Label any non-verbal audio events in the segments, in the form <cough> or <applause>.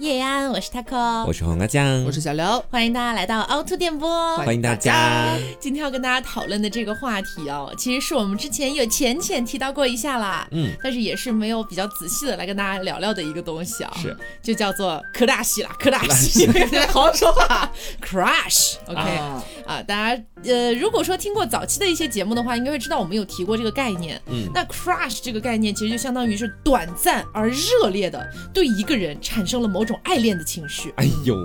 叶安，我是 taco，我是黄瓜酱，我是小刘，欢迎大家来到凹凸电波，欢迎大家。今天要跟大家讨论的这个话题哦，其实是我们之前有浅浅提到过一下啦，嗯，但是也是没有比较仔细的来跟大家聊聊的一个东西啊，是，就叫做科大西啦，科大西，<laughs> 好好说话，crash，OK，啊，大家呃，如果说听过早期的一些节目的话，应该会知道我们有提过这个概念，嗯，那 crush 这个概念其实就相当于是短暂而热烈的对一个人产生了某种。爱恋的情绪，哎呦！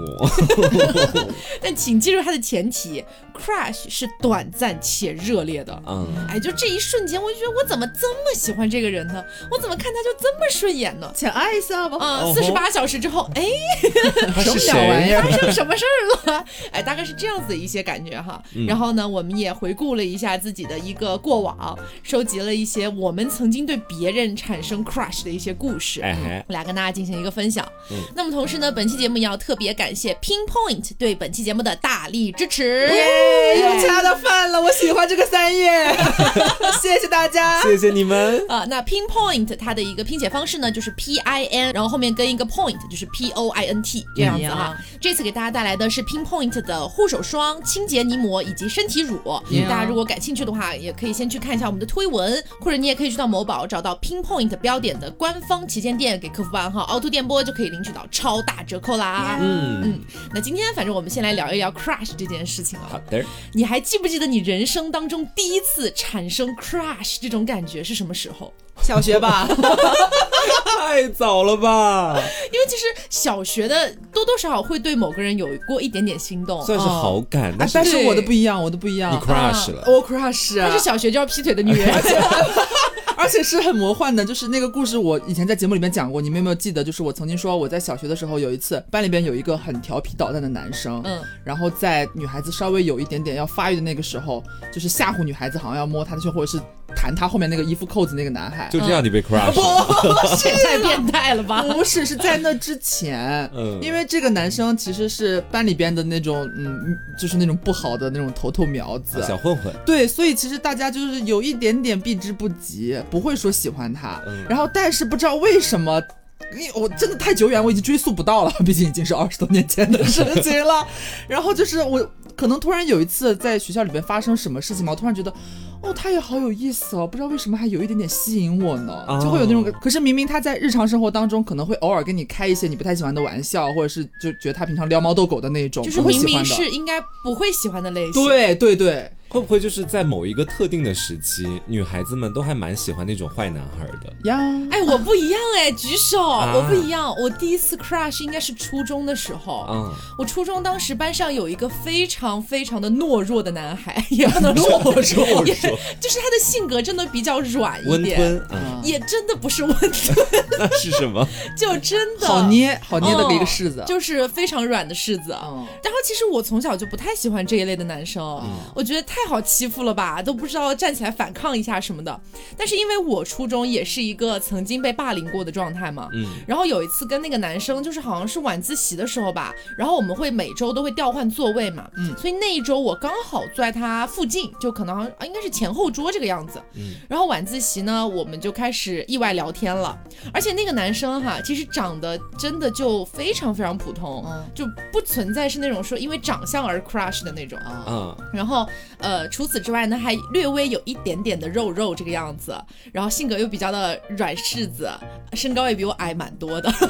<laughs> 但请记住它的前提，crush 是短暂且热烈的。嗯，哎，就这一瞬间，我就觉得我怎么这么喜欢这个人呢？我怎么看他就这么顺眼呢？想爱一下吧？啊，四十八小时之后，哎，什么小玩意儿？发生什么事儿了？哎，大概是这样子的一些感觉哈。然后呢，我们也回顾了一下自己的一个过往，收集了一些我们曾经对别人产生 crush 的一些故事，来跟大家进行一个分享。嗯，那么。同时呢，本期节目也要特别感谢 Pinpoint 对本期节目的大力支持，耶又恰到饭了，我喜欢这个三月，<laughs> <laughs> 谢谢大家，谢谢你们啊。那 Pinpoint 它的一个拼写方式呢，就是 P I N，然后后面跟一个 point，就是 P O I N T 这样子哈。这次给大家带来的是 Pinpoint 的护手霜、清洁泥膜以及身体乳。大家如果感兴趣的话，也可以先去看一下我们的推文，或者你也可以去到某宝找到 Pinpoint 标点的官方旗舰店，给客服报号凹凸电波就可以领取到超。大折扣啦！嗯嗯，那今天反正我们先来聊一聊 crush 这件事情啊。好的，你还记不记得你人生当中第一次产生 crush 这种感觉是什么时候？小学吧，<laughs> 太早了吧？因为其实小学的多多少少会对某个人有过一点点心动，算是好感。但是我的不一样，我的不一样。你 crush 了？我 crush 啊！但是小学就要劈腿的女人。<laughs> 而且是很魔幻的，就是那个故事，我以前在节目里面讲过，你们有没有记得？就是我曾经说我在小学的时候，有一次班里边有一个很调皮捣蛋的男生，嗯，然后在女孩子稍微有一点点要发育的那个时候，就是吓唬女孩子，好像要摸她的胸，或者是弹她后面那个衣服扣子那个男孩，就这样你被 crush，不是，<laughs> 太变态了吧？不是，是在那之前，嗯，因为这个男生其实是班里边的那种，嗯，就是那种不好的那种头头苗子，小混混，对，所以其实大家就是有一点点避之不及。不会说喜欢他，然后但是不知道为什么，我真的太久远，我已经追溯不到了，毕竟已经是二十多年前的事情了。然后就是我可能突然有一次在学校里边发生什么事情嘛，我突然觉得，哦，他也好有意思哦，不知道为什么还有一点点吸引我呢，就会有那种。可是明明他在日常生活当中可能会偶尔跟你开一些你不太喜欢的玩笑，或者是就觉得他平常撩猫逗狗的那种，就是明明是应该不会喜欢的类型。对对对。会不会就是在某一个特定的时期，女孩子们都还蛮喜欢那种坏男孩的呀？哎，我不一样哎，举手，我不一样。我第一次 crush 应该是初中的时候。嗯，我初中当时班上有一个非常非常的懦弱的男孩，也不能说懦弱，就是他的性格真的比较软一点，温吞，也真的不是温吞，那 <laughs> 是什么？<laughs> 就真的好捏，好捏的一个柿子，就是非常软的柿子。嗯，然后其实我从小就不太喜欢这一类的男生，我觉得太。太好欺负了吧，都不知道站起来反抗一下什么的。但是因为我初中也是一个曾经被霸凌过的状态嘛，嗯。然后有一次跟那个男生，就是好像是晚自习的时候吧，然后我们会每周都会调换座位嘛，嗯。所以那一周我刚好坐在他附近，就可能啊应该是前后桌这个样子，嗯。然后晚自习呢，我们就开始意外聊天了，而且那个男生哈，其实长得真的就非常非常普通，嗯，就不存在是那种说因为长相而 crush 的那种啊，嗯。然后呃。呃，除此之外呢，还略微有一点点的肉肉这个样子，然后性格又比较的软柿子，身高也比我矮蛮多的，<laughs>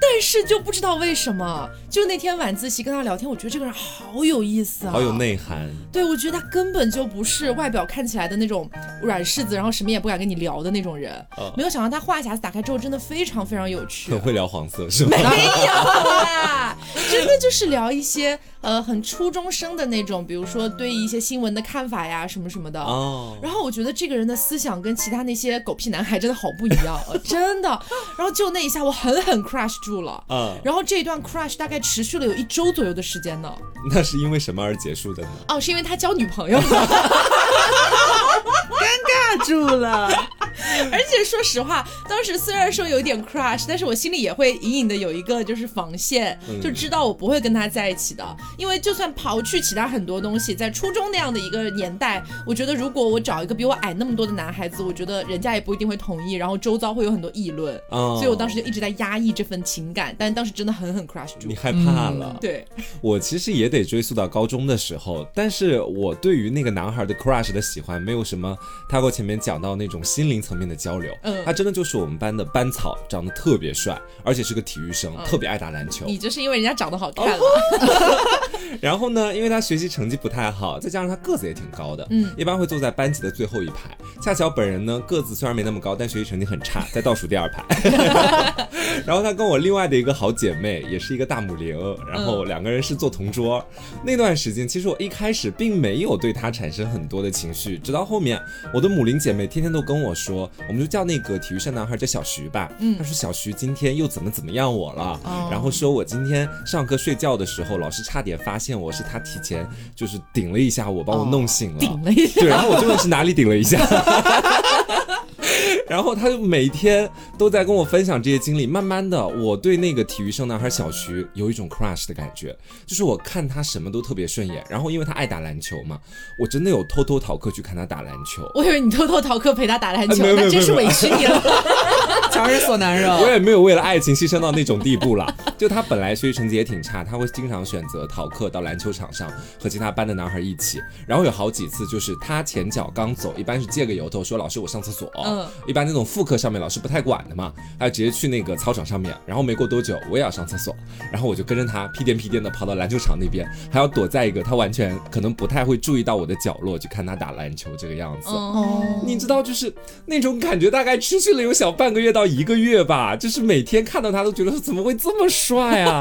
但是就不知道为什么，就那天晚自习跟他聊天，我觉得这个人好有意思啊，好有内涵。对，我觉得他根本就不是外表看起来的那种软柿子，然后什么也不敢跟你聊的那种人。没有想到他话匣子打开之后，真的非常非常有趣，很会聊黄色是吗？没有啦，真的就是聊一些呃很初中生的那种，比如说。对一些新闻的看法呀，什么什么的。哦。然后我觉得这个人的思想跟其他那些狗屁男孩真的好不一样，<laughs> 真的。然后就那一下，我狠狠 crush 住了。嗯。然后这一段 crush 大概持续了有一周左右的时间呢。<laughs> 那是因为什么而结束的呢？哦，是因为他交女朋友了。尴尬住了。<laughs> 而且说实话，当时虽然说有点 crush，但是我心里也会隐隐的有一个就是防线，就知道我不会跟他在一起的。因为就算刨去其他很多东西，在初中那样的一个年代，我觉得如果我找一个比我矮那么多的男孩子，我觉得人家也不一定会同意，然后周遭会有很多议论。所以我当时就一直在压抑这份情感，但当时真的狠狠 crush 住。你害怕了？对，<laughs> 我其实也得追溯到高中的时候，但是我对于那个男孩的 crush 的喜欢，没有什么他给我前面讲到那种心灵层面的交流。嗯，他真的就是我们班的班草，长得特别帅，而且是个体育生，特别爱打篮球。你就是因为人家长得好看。<laughs> 然后呢，因为他学习成绩不太好，再加上他个子也挺高的，嗯，一般会坐在班级的最后一排。恰巧本人呢个子虽然没那么高，但学习成绩很差，在倒数第二排。<laughs> 然后他跟我另外的一个好姐妹，也是一个大母零，然后两个人是坐同桌。那段时间，其实我一开始并没有对他产生很多的情绪，直到后面，我的母龄姐妹天天都跟我说，我们就叫那个体育生男孩叫小徐吧。嗯，他说小徐今天又怎么怎么样我了，然后说我今天上课睡觉的时候，老师差点发现我是他提前就是顶了一下我，把我弄醒了。顶了一下。对，然后我就问是哪里顶了一下。<laughs> 然后他就每天都在跟我分享这些经历，慢慢的，我对那个体育生男孩小徐有一种 crush 的感觉，就是我看他什么都特别顺眼。然后因为他爱打篮球嘛，我真的有偷偷逃课去看他打篮球。我以为你偷偷逃课陪他打篮球，那真是委屈你了，<laughs> 强人所难惹。我也没有为了爱情牺牲到那种地步了。就他本来学习成绩也挺差，他会经常选择逃课到篮球场上和其他班的男孩一起。然后有好几次就是他前脚刚走，一般是借个由头说老师我上厕所。嗯。一般那种副课上面老师不太管的嘛，他就直接去那个操场上面，然后没过多久我也要上厕所，然后我就跟着他屁颠屁颠的跑到篮球场那边，还要躲在一个他完全可能不太会注意到我的角落去看他打篮球这个样子。哦，你知道就是那种感觉大概持续了有小半个月到一个月吧，就是每天看到他都觉得怎么会这么帅啊！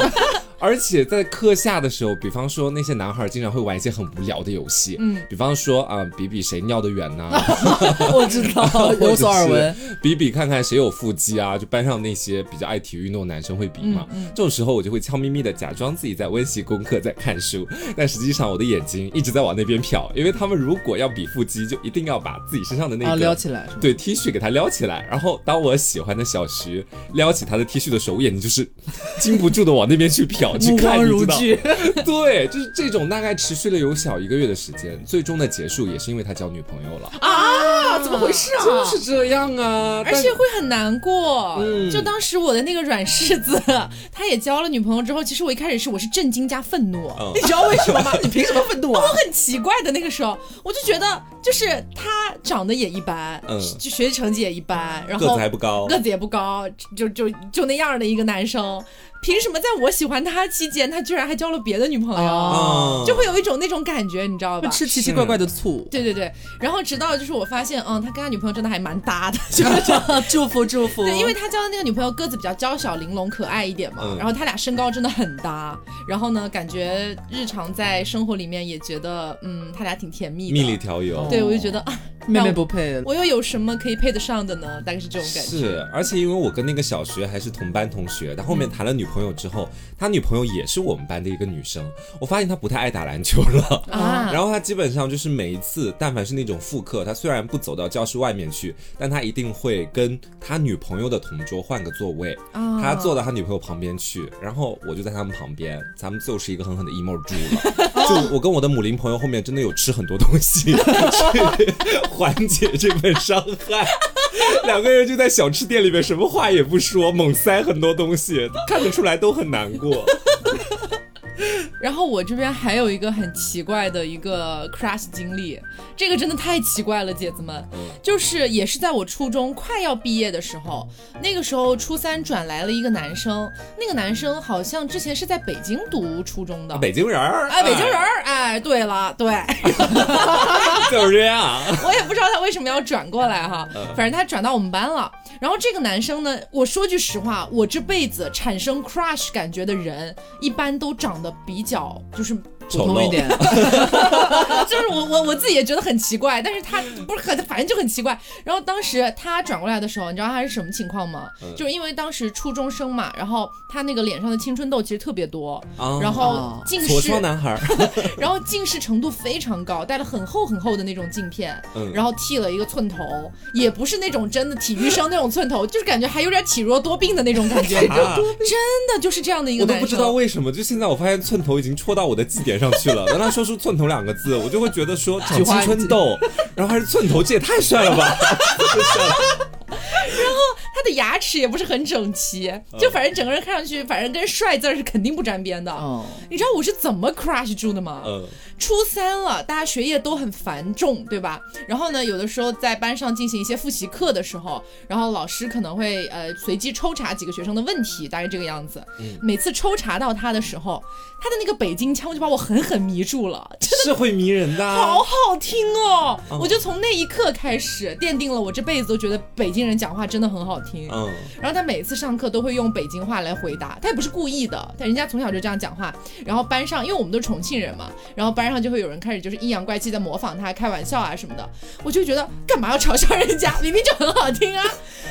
而且在课下的时候，比方说那些男孩经常会玩一些很无聊的游戏，嗯，比方说啊比比谁尿得远呢？<laughs> 我知道，<laughs> 有所耳闻。比比看看谁有腹肌啊？就班上那些比较爱体育运动男生会比嘛。这种时候我就会悄咪咪的假装自己在温习功课，在看书，但实际上我的眼睛一直在往那边瞟，因为他们如果要比腹肌，就一定要把自己身上的那个撩起来，对 T 恤给他撩起来。然后当我喜欢的小徐撩起他的 T 恤的时候，我眼睛就是禁不住的往那边去瞟。去看，如炬。<laughs> 对，就是这种大概持续了有小一个月的时间，最终的结束也是因为他交女朋友了啊？怎么回事啊？就是这样啊，而且会很难过。嗯，就当时我的那个软柿子，<laughs> 他也交了女朋友之后，其实我一开始是我是震惊加愤怒。你知道为什么吗？<laughs> 你凭什么愤怒啊？我很奇怪的那个时候，我就觉得就是他长得也一般，嗯，就学习成绩也一般，然后个子还不高，个子也不高，就就就那样的一个男生。凭什么在我喜欢他期间，他居然还交了别的女朋友？就会有一种那种感觉，你知道吧？吃奇奇怪怪的醋。对对对，然后直到就是我发现，嗯，他跟他女朋友真的还蛮搭的，就 <laughs> 是 <laughs> 祝福祝福。对，因为他交的那个女朋友个子比较娇小玲珑可爱一点嘛，然后他俩身高真的很搭，然后呢，感觉日常在生活里面也觉得，嗯，他俩挺甜蜜，蜜里调油。对，我就觉得啊。妹妹不配，我又有什么可以配得上的呢？大概是这种感觉。是，而且因为我跟那个小学还是同班同学，他后面谈了女朋友之后，他女朋友也是我们班的一个女生。我发现他不太爱打篮球了啊。然后他基本上就是每一次，但凡是那种复课，他虽然不走到教室外面去，但他一定会跟他女朋友的同桌换个座位，他坐到他女朋友旁边去，然后我就在他们旁边，咱们就是一个狠狠的 emo 猪了。<laughs> 就我跟我的母林朋友后面真的有吃很多东西。<laughs> 缓解这份伤害，两个人就在小吃店里面，什么话也不说，猛塞很多东西，看得出来都很难过。<laughs> 然后我这边还有一个很奇怪的一个 crush 经历，这个真的太奇怪了，姐子们，就是也是在我初中快要毕业的时候，那个时候初三转来了一个男生，那个男生好像之前是在北京读初中的，北京人儿，哎，北京人儿，哎，对了，对，<laughs> 就是这样，我也不知道他为什么要转过来哈，反正他转到我们班了。然后这个男生呢，我说句实话，我这辈子产生 crush 感觉的人，一般都长得比较就是。丑陋。普通一点，<laughs> <laughs> 就是我我我自己也觉得很奇怪，但是他不是很，反正就很奇怪。然后当时他转过来的时候，你知道他是什么情况吗？嗯。就是因为当时初中生嘛，然后他那个脸上的青春痘其实特别多，啊然后哦。近痤视，疮男孩，<laughs> 然后近视程度非常高，戴了很厚很厚的那种镜片，嗯。然后剃了一个寸头，也不是那种真的体育生那种寸头，就是感觉还有点体弱多病的那种感觉，啊。真的就是这样的一个男生。我都不知道为什么，就现在我发现寸头已经戳到我的绩点上去了。当他说出寸头两个字，我就会觉得说长青春痘，然后还是寸头，这也太帅了吧！<laughs> 然后他的牙齿也不是很整齐，就反正整个人看上去，反正跟帅字是肯定不沾边的。嗯，你知道我是怎么 crush 住的吗？嗯，初三了，大家学业都很繁重，对吧？然后呢，有的时候在班上进行一些复习课的时候，然后老师可能会呃随机抽查几个学生的问题，大概这个样子。每次抽查到他的时候，他的那个北京腔就把我狠狠迷住了，真的是会迷人的啊。好好听哦！我就从那一刻开始奠定了我这辈子都觉得北京人讲话真的很好听。嗯，然后他每次上课都会用北京话来回答，他也不是故意的，但人家从小就这样讲话。然后班上，因为我们都是重庆人嘛，然后班上就会有人开始就是阴阳怪气的模仿他，开玩笑啊什么的。我就觉得干嘛要嘲笑人家？明明就很好听啊！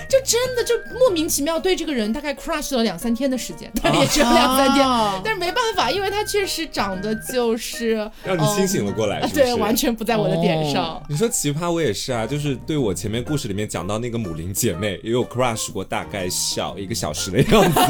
就真的就莫名其妙对这个人大概 crush 了两三天的时间，但也只有两三天。啊但是没办法，因为他确实长得就是 <laughs> 让你清醒了过来？对，完全不在我的点上。你说奇葩，我也是啊，就是对我前面故事里面讲到那个母灵姐妹，也有 crush 过大概小一个小时的样子。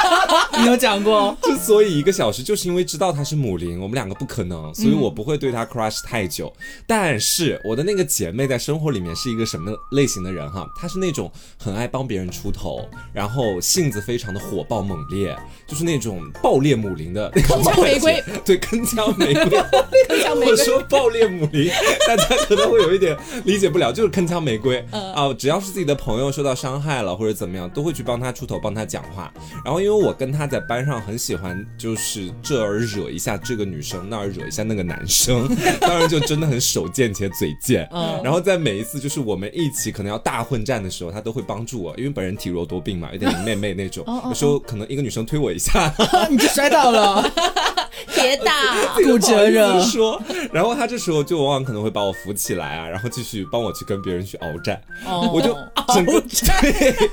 <laughs> 你有讲过？之所以一个小时，就是因为知道她是母灵，我们两个不可能，所以我不会对她 crush 太久。但是我的那个姐妹在生活里面是一个什么类型的人哈？她是那种很爱帮别人出头，然后性子非常的火爆猛烈，就是那种爆裂母灵的那种铿锵玫瑰对，铿锵玫瑰。<laughs> 铿锵 <laughs> 玫瑰，我说爆裂母灵，大家可能会有一点理解不了，就是铿锵玫瑰嗯啊、只要是自己的朋友受到伤害了或者怎么样，都会去帮他出头，帮他讲话。然后因为我跟她在班上很喜欢，就是这儿惹一下这个女生，那儿惹一下那个男生，<laughs> 当然就真的很手贱且嘴贱。嗯然后在每一次就是我们一起可能要大混战的时候，他都会帮助我，因为本人体弱多病嘛，有点妹妹那种，哦有时候可能一个女生推我一下，<laughs> 你就摔倒了，<laughs> 别打。骨折不好意了。说，然后他这时候就往往可能会把我扶起来啊，然后继续帮我去跟别人去鏖战，哦我就整个对。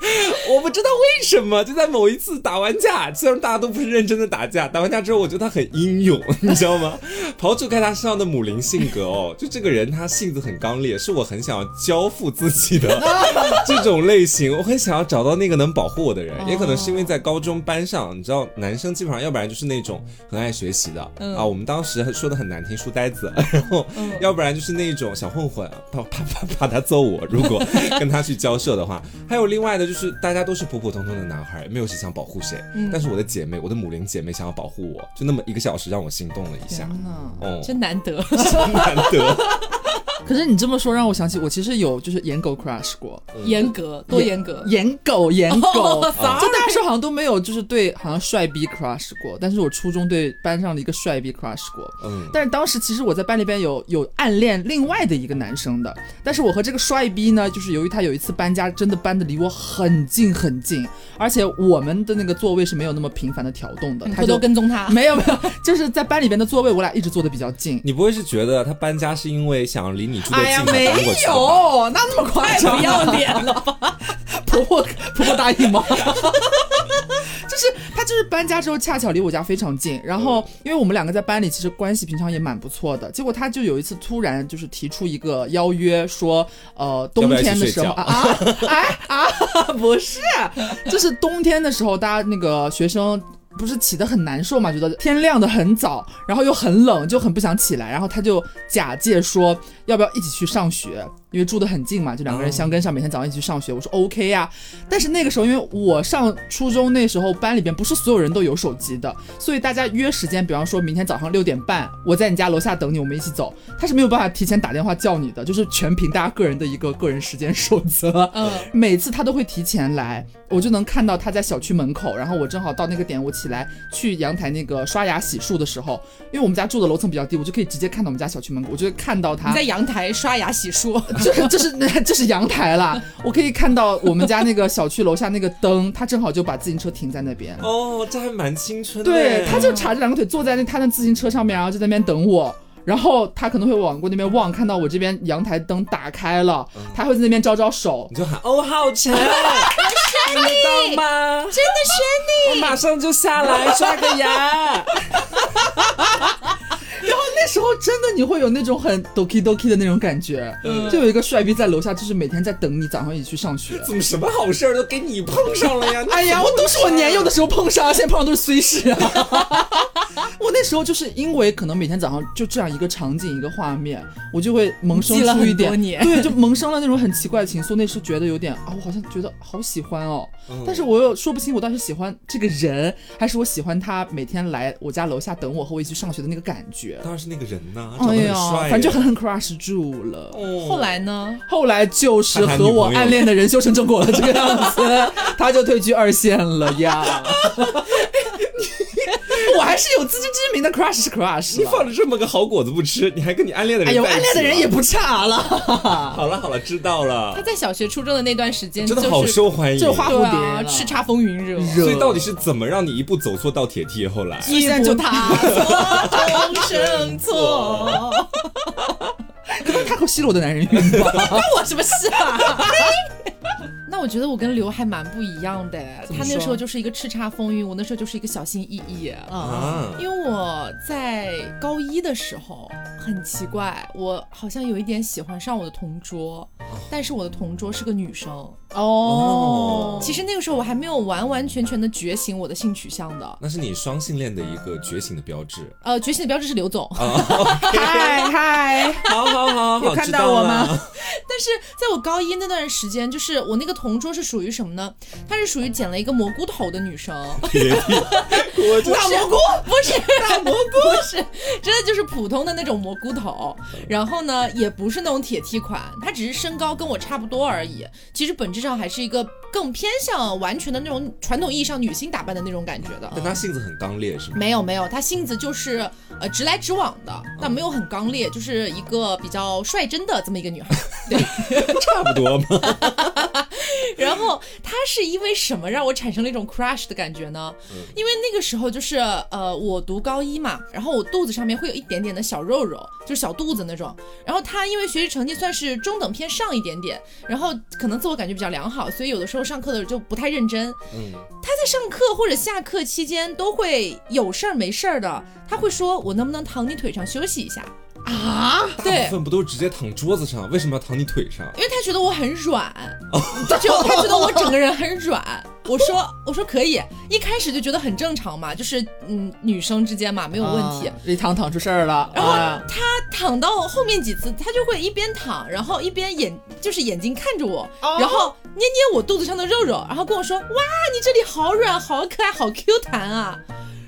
<laughs> 我不知道为什么，就在某一次打完架，虽然大家都不是认真的打架，打完架之后，我觉得他很英勇，你知道吗？刨除开他身上的母灵性格哦，就这个人他性子很刚烈，是我很想要交付自己的 <laughs> 这种类型，我很想要找到那个能保护我的人，也可能是因为在高中班上，你知道，男生基本上要不然就是那种很爱学习的、嗯。啊，我们当时说的很难听，书呆子，然后要不然就是那种小混混，怕怕怕怕他揍我，如果跟他去交涉的话，还有另外的就是大家都是普普通通的男孩，没有谁想保护谁，但是我的姐妹，我的母灵姐妹想要保护我，就那么一个小时让我心动了一下，哦，真难得，<laughs> 真难得，可是你这么说让我想起，我其实有就是颜狗 crush 过，严格多严格。颜狗颜狗，哦就大家说好像都没有就是对好像帅逼 crush 过，但是我初中对班上的一个帅逼 crush 过。嗯，但是当时其实我在班里边有有暗恋另外的一个男生的，但是我和这个帅逼呢，就是由于他有一次搬家，真的搬的离我很近很近，而且我们的那个座位是没有那么频繁的调动的，你偷他就偷跟踪他，没有没有，就是在班里边的座位，我俩一直坐的比较近。你不会是觉得他搬家是因为想要离你哎呀，没？有，那那么夸张？不要脸了吧？<laughs> 婆婆婆婆答应吗？<laughs> 就是他就是搬家之后恰巧离我家非常近，然后因为我们两个在班里其实关系平常也蛮不错的，结果他就有一次突然就是提出一个邀约，说呃冬天的时候啊啊哎啊不是，就是冬天的时候大家那个学生。不是起得很难受嘛，觉得天亮得很早，然后又很冷，就很不想起来，然后他就假借说要不要一起去上学，因为住得很近嘛，就两个人相跟上，每天早上一起去上学。我说 OK 呀、但是那个时候因为我上初中那时候班里边不是所有人都有手机的，所以大家约时间，比方说明天早上六点半，我在你家楼下等你，我们一起走，他是没有办法提前打电话叫你的，就是全凭大家个人的一个个人时间守则。嗯，<laughs> 每次他都会提前来，我就能看到他在小区门口，然后我正好到那个点，我起来去阳台那个刷牙洗漱的时候，因为我们家住的楼层比较低，我就可以直接看到我们家小区门口，我就会看到他你在阳台刷牙洗漱，<laughs> 这是这是那这是阳台啦，我可以看到我们家那个小区楼下那个灯，他正好就把自行车停在那边。哦，这还蛮青春的。对，他就叉着两个腿坐在那他的自行车上面，然后就在那边等我。然后他可能会往过那边望，看到我这边阳台灯打开了，他会在那边招招手，你就喊哦，好沉，听得到吗？真的选你，我马上就下来刷个牙。然后那时候真的你会有那种很 doki doki 的那种感觉，就有一个帅逼在楼下，就是每天在等你早上一起去上学。怎么什么好事都给你碰上了呀？<laughs> 哎呀，我都是我年幼的时候碰上，现在碰上都是虽事啊。<laughs> 我那时候就是因为可能每天早上就这样一个场景一个画面，我就会萌生出一点，对，就萌生了那种很奇怪的情愫。那时候觉得有点啊，我好像觉得好喜欢哦，但是我又说不清我到底是喜欢这个人，还是我喜欢他每天来我家楼下等我和我一起上学的那个感觉。当然是那个人呐，哎呀，反正就狠狠 crush 住了。后来呢？后来就是和我暗恋的人修成正果了，这个样子，<laughs> 他就退居二线了呀。<laughs> <laughs> 我还是有自知之明的，crush 是 crush。你放着这么个好果子不吃，你还跟你暗恋的人？哎呦，暗恋的人也不差了。<laughs> 好了好了，知道了。他在小学、初中的那段时间真的好受欢迎，就花蝴蝶，叱咤风云热。所以到底是怎么让你一步走错到铁梯？后来一步踏错，终生错。<laughs> 可能他和吸了我的男人运吧？关我什么事啊？那我觉得我跟刘还蛮不一样的，他那时候就是一个叱咤风云，我那时候就是一个小心翼翼。啊。因为我在高一的时候很奇怪，我好像有一点喜欢上我的同桌，但是我的同桌是个女生哦。其实那个时候我还没有完完全全的觉醒我的性取向的。那是你双性恋的一个觉醒的标志。呃，觉醒的标志是刘总。嗨嗨，好好好，有看到我吗？但是在我高一那段时间，就是我那个。同桌是属于什么呢？她是属于剪了一个蘑菇头的女生。大蘑菇不是大蘑菇，是 <laughs> 真的就是普通的那种蘑菇头。然后呢，也不是那种铁梯款，她只是身高跟我差不多而已。其实本质上还是一个更偏向完全的那种传统意义上女性打扮的那种感觉的。但她性子很刚烈，是吗？没有没有，她性子就是呃直来直往的，但没有很刚烈，就是一个比较率真的这么一个女孩。<laughs> 对，差不多嘛。<laughs> 然后她是因为什么让我产生了一种 crush 的感觉呢？因为那个时候就是呃，我读高一嘛，然后我肚子上面会有一点点的小肉肉，就是小肚子那种。然后她因为学习成绩算是中等偏上一点点，然后可能自我感觉比较良好，所以有的时候上课的时候就不太认真。嗯，他在上课或者下课期间都会有事儿没事儿的，他会说我能不能躺你腿上休息一下。啊，对，大部分不都直接躺桌子上？为什么要躺你腿上？因为他觉得我很软，他觉得他觉得我整个人很软。我说我说可以，一开始就觉得很正常嘛，就是嗯女生之间嘛没有问题。一躺躺出事儿了，然后他躺到后面几次，他就会一边躺，然后一边眼就是眼睛看着我，然后捏捏我肚子上的肉肉，然后跟我说哇你这里好软好可爱好 Q 弹啊，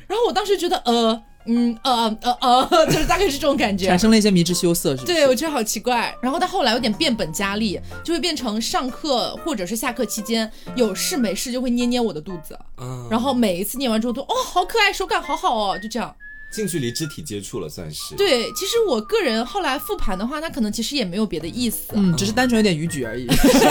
然后我当时觉得呃。嗯呃呃呃，<laughs> 就是大概是这种感觉，产生了一些迷之羞涩，是对我觉得好奇怪。然后他后来有点变本加厉，就会变成上课或者是下课期间有事没事就会捏捏我的肚子，然后每一次捏完之后都哦好可爱，手感好好哦，就这样。近距离肢体接触了，算是对。其实我个人后来复盘的话，他可能其实也没有别的意思，嗯，只是单纯有点逾矩而已，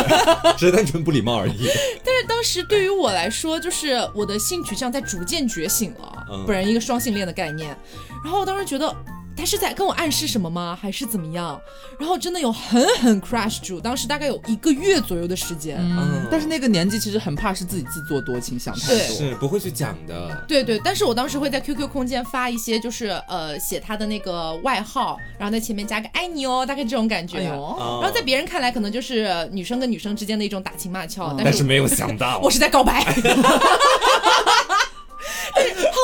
<laughs> 只是单纯不礼貌而已。<laughs> 但是当时对于我来说，就是我的性取向在逐渐觉醒了，本人一个双性恋的概念。然后我当时觉得。他是在跟我暗示什么吗？还是怎么样？然后真的有狠狠 crush 住，当时大概有一个月左右的时间。嗯，但是那个年纪其实很怕是自己自作多情，想太多，是不会去讲的。对对，但是我当时会在 QQ 空间发一些，就是呃写他的那个外号，然后在前面加个爱你哦，大概这种感觉。然后在别人看来可能就是女生跟女生之间的一种打情骂俏，但是没有想到 <laughs> 我是在告白。<laughs>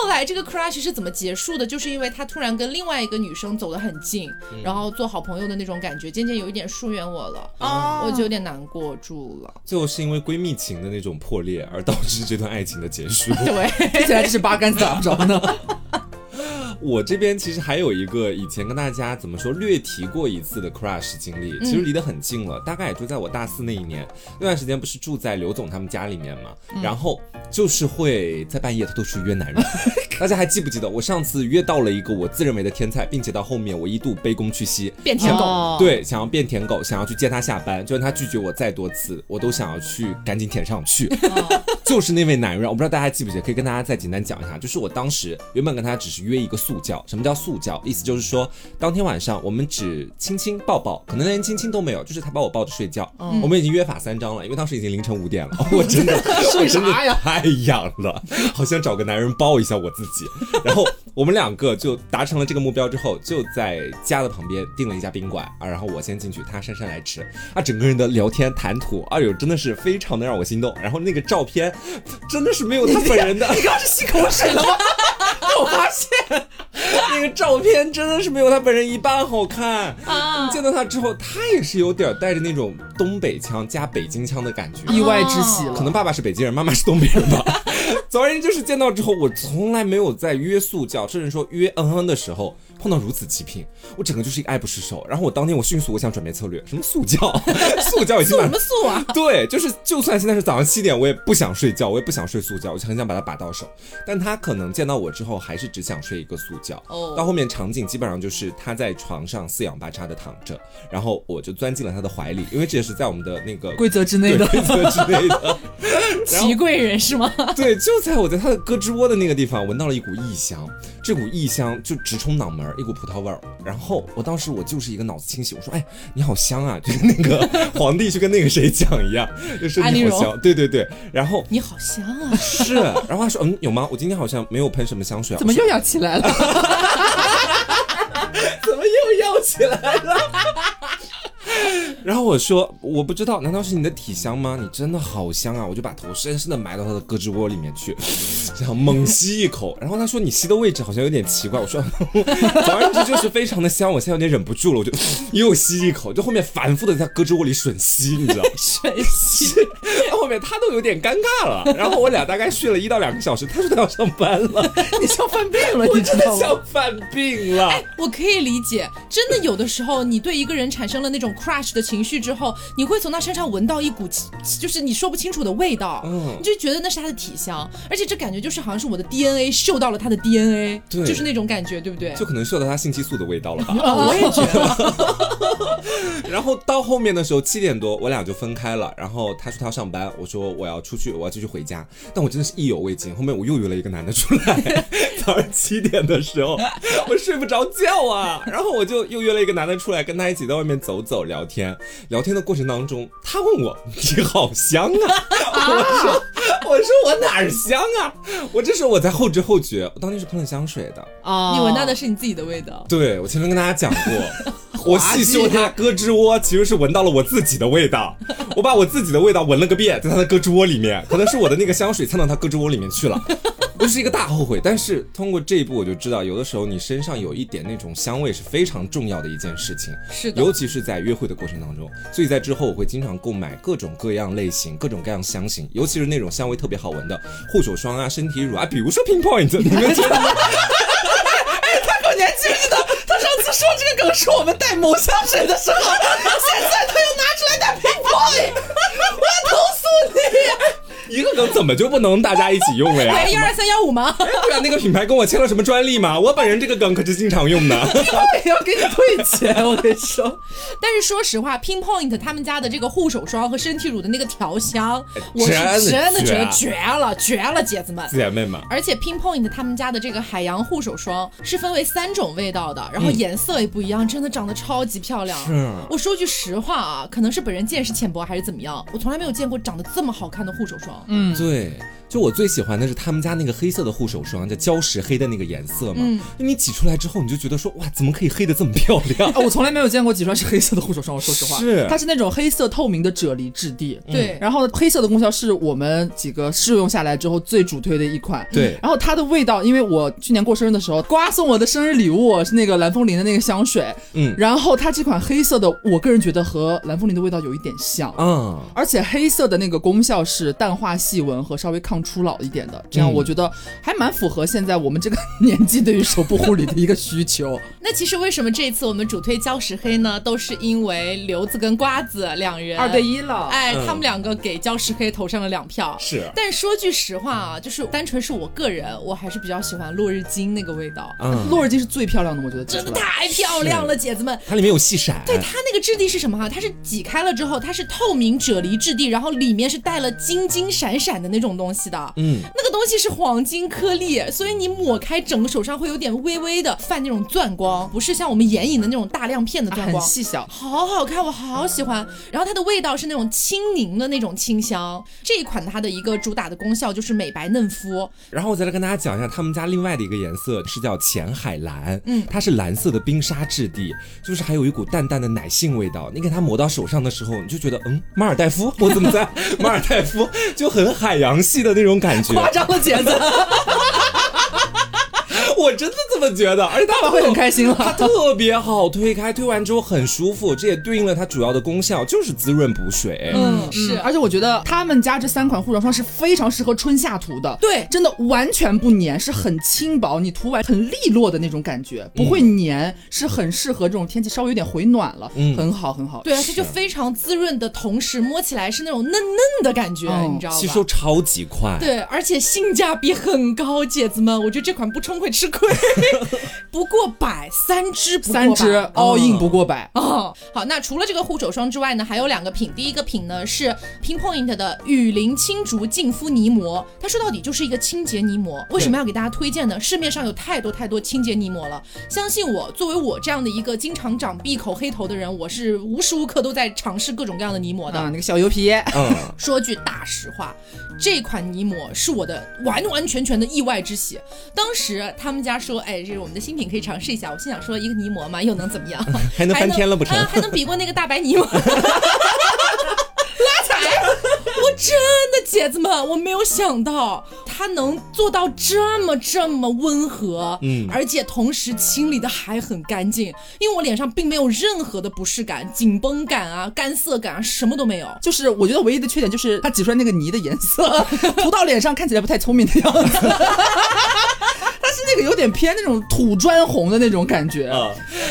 后来这个 crush 是怎么结束的？就是因为他突然跟另外一个女生走得很近，然后做好朋友的那种感觉，渐渐有一点疏远我了，我就有点难过住了。最后是因为闺蜜情的那种破裂而导致这段爱情的结束。对，接下来就是八竿子打不着呢。我这边其实还有一个以前跟大家怎么说略提过一次的 crush 经历，其实离得很近了，大概也就在我大四那一年，那段时间不是住在刘总他们家里面嘛，然后就是会在半夜偷偷去约男人。<laughs> 大家还记不记得我上次约到了一个我自认为的天才，并且到后面我一度卑躬屈膝，变舔狗。哦对，想要变舔狗，想要去接他下班，就算他拒绝我再多次，我都想要去赶紧舔上去。<laughs> 就是那位男人，我不知道大家还记不记得，可以跟大家再简单讲一下。就是我当时原本跟他只是约一个速教，什么叫速教？意思就是说，当天晚上我们只亲亲抱抱，可能连亲亲都没有，就是他把我抱着睡觉。我们已经约法三章了，因为当时已经凌晨五点了，<laughs> 我真的我睡啥呀太痒了，好想找个男人抱一下我自己。<laughs> 然后我们两个就达成了这个目标之后，就在家的旁边订了一家宾馆啊，然后我先进去，他姗姗来迟啊，整个人的聊天谈吐，哎呦，真的是非常的让我心动。然后那个照片 <laughs> 真的是没有他本人的，你刚刚是吸口水了吗？我发现那个照片真的是没有他本人一半好看啊见到他之后，他也是有点带着那种东北腔加北京腔的感觉。意外之喜了，可能爸爸是北京人，<laughs> 妈妈是东北人吧。总而言之，就是见到之后，我从来没有在约速教，甚至说约嗯嗯的时候碰到如此极品，我整个就是一个爱不释手。然后我当天我迅速我想转变策略，什么速教，<laughs> 速教已经把素什么素啊？对，就是就算现在是早上七点，我也不想睡觉，我也不想睡速觉，我就很想把它把到手。但他可能见到我之后，还是只想睡一个速觉。哦到后面场景基本上就是他在床上四仰八叉的躺着，然后我就钻进了他的怀里，因为这也是在我们的那个规则之内的。规则之内的。<laughs> 然后祺贵人是吗？对，就在我在他的胳肢窝的那个地方闻到了一股异香，这股异香就直冲脑门儿，一股葡萄味儿。然后我当时我就是一个脑子清醒，我说：“哎，你好香啊！”就是那个 <laughs> 皇帝去跟那个谁讲一样，就说安陵容你好香。对对对，然后你好香啊！<laughs> 是，然后他说：“嗯，有吗？我今天好像没有喷什么香水啊。” <laughs> 怎么又要起来了？怎么又要起来了？然后我说我不知道，难道是你的体香吗？你真的好香啊！我就把头深深的埋到他的胳肢窝里面去，<laughs> 然后猛吸一口。然后他说你吸的位置好像有点奇怪。我说 <laughs> 总而言之就是非常的香，我现在有点忍不住了，我就 <laughs> 又吸一口，就后面反复的在胳肢窝里吮吸，你知道吗？吮吸，到后面他都有点尴尬了。然后我俩大概睡了一到两个小时，他说他要上班了，你像犯病了，你知真的道吗？像犯病了。我可以理解，真的有的时候，你对一个人产生了那种 crush 的情绪之后，你会从他身上闻到一股就是你说不清楚的味道，嗯你就觉得那是他的体香，而且这感觉就是好像是我的 DNA 嗅到了他的 DNA，对就是那种感觉，对不对？就可能嗅到他性激素的味道了吧。<laughs> <laughs> 我也觉得，然后到后面的时候七点多，我俩就分开了。然后他说他要上班，我说我要出去，我要继续回家。但我真的是意犹未尽。后面我又约了一个男的出来，<laughs> 早上七点的时候，我睡不着觉啊。然后我就又约了一个男的出来，跟他一起在外面走走聊天。聊天的过程当中，他问我 <laughs> 你好香啊，<laughs> 我说我说我哪儿香啊？我这时候我在后知后觉，我当天是喷了香水的。啊你闻到的是你自己的味道。对，我前面跟大家讲过，<laughs> 我细嗅他胳肢窝，其实是闻到了我自己的味道。我把我自己的味道闻了个遍，在他的胳肢窝里面，可能是我的那个香水蹭到他胳肢窝里面去了。我是一个大后悔，但是通过这一步，我就知道，有的时候你身上有一点那种香味是非常重要的一件事情，是的尤其是在约会的过程当中。所以在之后，我会经常购买各种各样类型、各种各样香型，尤其是那种香味特别好闻的护手霜啊、身体乳啊，比如说 Pinpoint，你们觉得呢？你还记不记得他上次说这个梗是我们带某香水的时候，现在他又拿出来带 Pinpoint！一个梗怎么就不能大家一起用了呀？哎，幺二三幺五吗？对啊，那个品牌跟我签了什么专利吗？我本人这个梗可是经常用的。我也要给你退钱，我跟你说。但是说实话，Pinpoint 他们家的这个护手霜和身体乳的那个调香，我是真的觉得绝绝了，绝了，姐子们！姐妹们，而且 Pinpoint 他们家的这个海洋护手霜是分为三种味道的，然后颜色也不一样，真的长得超级漂亮。是我说句实话啊，可能是本人见识浅薄还是怎么样，我从来没有见过长得这么好看的护手霜。嗯，对，就我最喜欢的是他们家那个黑色的护手霜，叫礁石黑的那个颜色嘛。嗯就你挤出来之后，你就觉得说，哇，怎么可以黑的这么漂亮？<laughs> 啊，我从来没有见过挤出来是黑色的护手霜。我 <laughs> 说实话，是它是那种黑色透明的啫喱质地。对，然后黑色的功效是我们几个试用下来之后最主推的一款。对然后它的味道，因为我去年过生日的时候，瓜送我的生日礼物是那个蓝风铃的那个香水，嗯然后它这款黑色的，我个人觉得和蓝风铃的味道有一点像。嗯，而且黑色的那个功效是淡化细纹和稍微抗常初老一点的，这样我觉得还蛮符合现在我们这个 <laughs> 年纪对于手部护理的一个需求。<laughs> 那其实为什么这次我们主推礁石黑呢？都是因为刘子跟瓜子两人二对一了，哎，他们两个给礁石黑投上了两票。是，但说句实话啊，就是单纯是我个人，我还是比较喜欢落日金那个味道。嗯，落日金是最漂亮的，我觉得真的太漂亮了，姐子们。它里面有细闪，对它那个质地是什么哈？它是挤开了之后，它是透明啫喱质地，然后里面是带了金金闪闪的那种东西的。嗯，那个东西是黄金颗粒，所以你抹开整个手上会有点微微的泛那种钻光，不是像我们眼影的那种大亮片的钻光，很细小，好好看，我好喜欢。然后它的味道是那种轻凝的那种清香。这一款它的一个主打的功效就是美白嫩肤。然后我再来跟大家讲一下他们家另外的一个颜色是叫浅海蓝，嗯，它是蓝色的冰沙质地，就是还有一股淡淡的奶杏味道。你给它抹到手上的时候，你就觉得，嗯，马尔代夫，我怎么在马尔代夫就很海洋系的那种感觉，<laughs> 夸张了姐子。<laughs> 我真的这么觉得，而且爸爸会很开心了。它特别好推开，推完之后很舒服，这也对应了它主要的功效，就是滋润补水。嗯，是。而且我觉得他们家这三款护手霜是非常适合春夏涂的。对，真的完全不粘，是很轻薄，你涂完很利落的那种感觉，不会粘，是很适合这种天气稍微有点回暖了，嗯很好很好。对啊，它就非常滋润的同时，摸起来是那种嫩嫩的感觉，你知道吗？吸收超级快。对，而且性价比很高，姐子们，我觉得这款不冲会吃亏。<laughs> 不过百，三支三支 all in 不过百哦。好，那除了这个护手霜之外呢，还有两个品。第一个品呢是 Pinpoint 的雨林青竹净肤泥膜，它说到底就是一个清洁泥膜。为什么要给大家推荐呢？市面上有太多太多清洁泥膜了，相信我，作为我这样的一个经常长闭口黑头的人，我是无时无刻都在尝试各种各样的泥膜的。那个小油皮，嗯，说句大实话，这款泥膜是我的完完全全的意外之喜。当时他们家说。哎，这是我们的新品，可以尝试一下。我心想说，一个泥膜嘛，又能怎么样？<laughs> 还能翻天了不成？还能比过那个大白泥吗？<laughs> 真的姐子们，我没有想到它能做到这么这么温和，嗯，而且同时清理的还很干净。因为我脸上并没有任何的不适感、紧绷感啊、干涩感啊，什么都没有。就是我觉得唯一的缺点就是它挤出来那个泥的颜色，<laughs> 涂到脸上看起来不太聪明的样子。<laughs> 它是那个有点偏那种土砖红的那种感觉啊！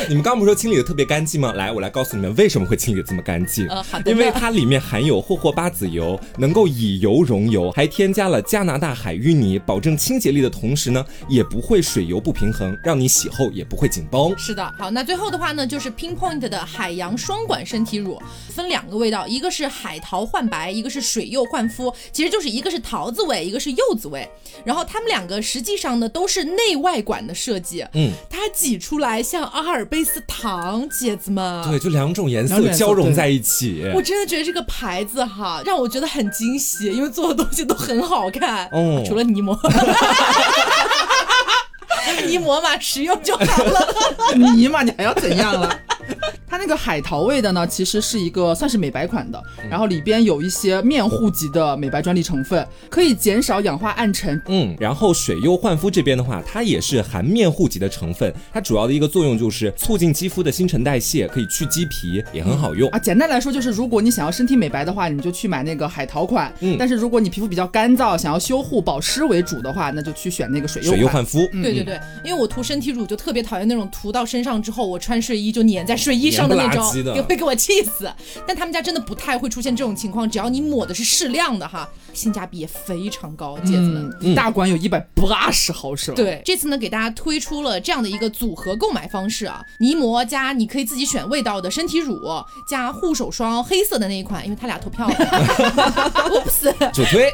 你们刚刚不是说清理的特别干净吗？来，我来告诉你们为什么会清理的这么干净。呃，好的。因为它里面含有霍霍巴籽油，能够以油溶油，还添加了加拿大海淤泥，保证清洁力的同时呢，也不会水油不平衡，让你洗后也不会紧绷。是的，好，那最后的话呢，就是 Pinpoint 的海洋双管身体乳，分两个味道，一个是海桃焕白，一个是水柚焕肤，其实就是一个是桃子味，一个是柚子味。然后它们两个实际上呢，都是。内外管的设计，嗯，它挤出来像阿尔卑斯糖，姐子们，对，就两种颜色交融在一起。我真的觉得这个牌子哈，让我觉得很惊喜，因为做的东西都很好看，哦，除了泥膜，<laughs> <laughs> 泥膜嘛，实用就好了，<laughs> 泥嘛，你还要怎样了？<laughs> 它那个海淘味的呢，其实是一个算是美白款的，然后里边有一些面护级的美白专利成分，可以减少氧化暗沉。嗯，然后水优焕肤这边的话，它也是含面护级的成分，它主要的一个作用就是促进肌肤的新陈代谢，可以去鸡皮，也很好用啊。简单来说就是，如果你想要身体美白的话，你就去买那个海淘款。嗯，但是如果你皮肤比较干燥，想要修护保湿为主的话，那就去选那个水优水优焕肤。对对对，因为我涂身体乳就特别讨厌那种涂到身上之后，我穿睡衣就粘在睡衣上的那种。也会给我气死，但他们家真的不太会出现这种情况，只要你抹的是适量的哈，性价比也非常高，姐子们，一大管有一百八十毫升。对，这次呢给大家推出了这样的一个组合购买方式啊，泥膜加你可以自己选味道的身体乳，加护手霜黑色的那一款，因为他俩投票了，<laughs> <laughs> oops，主推，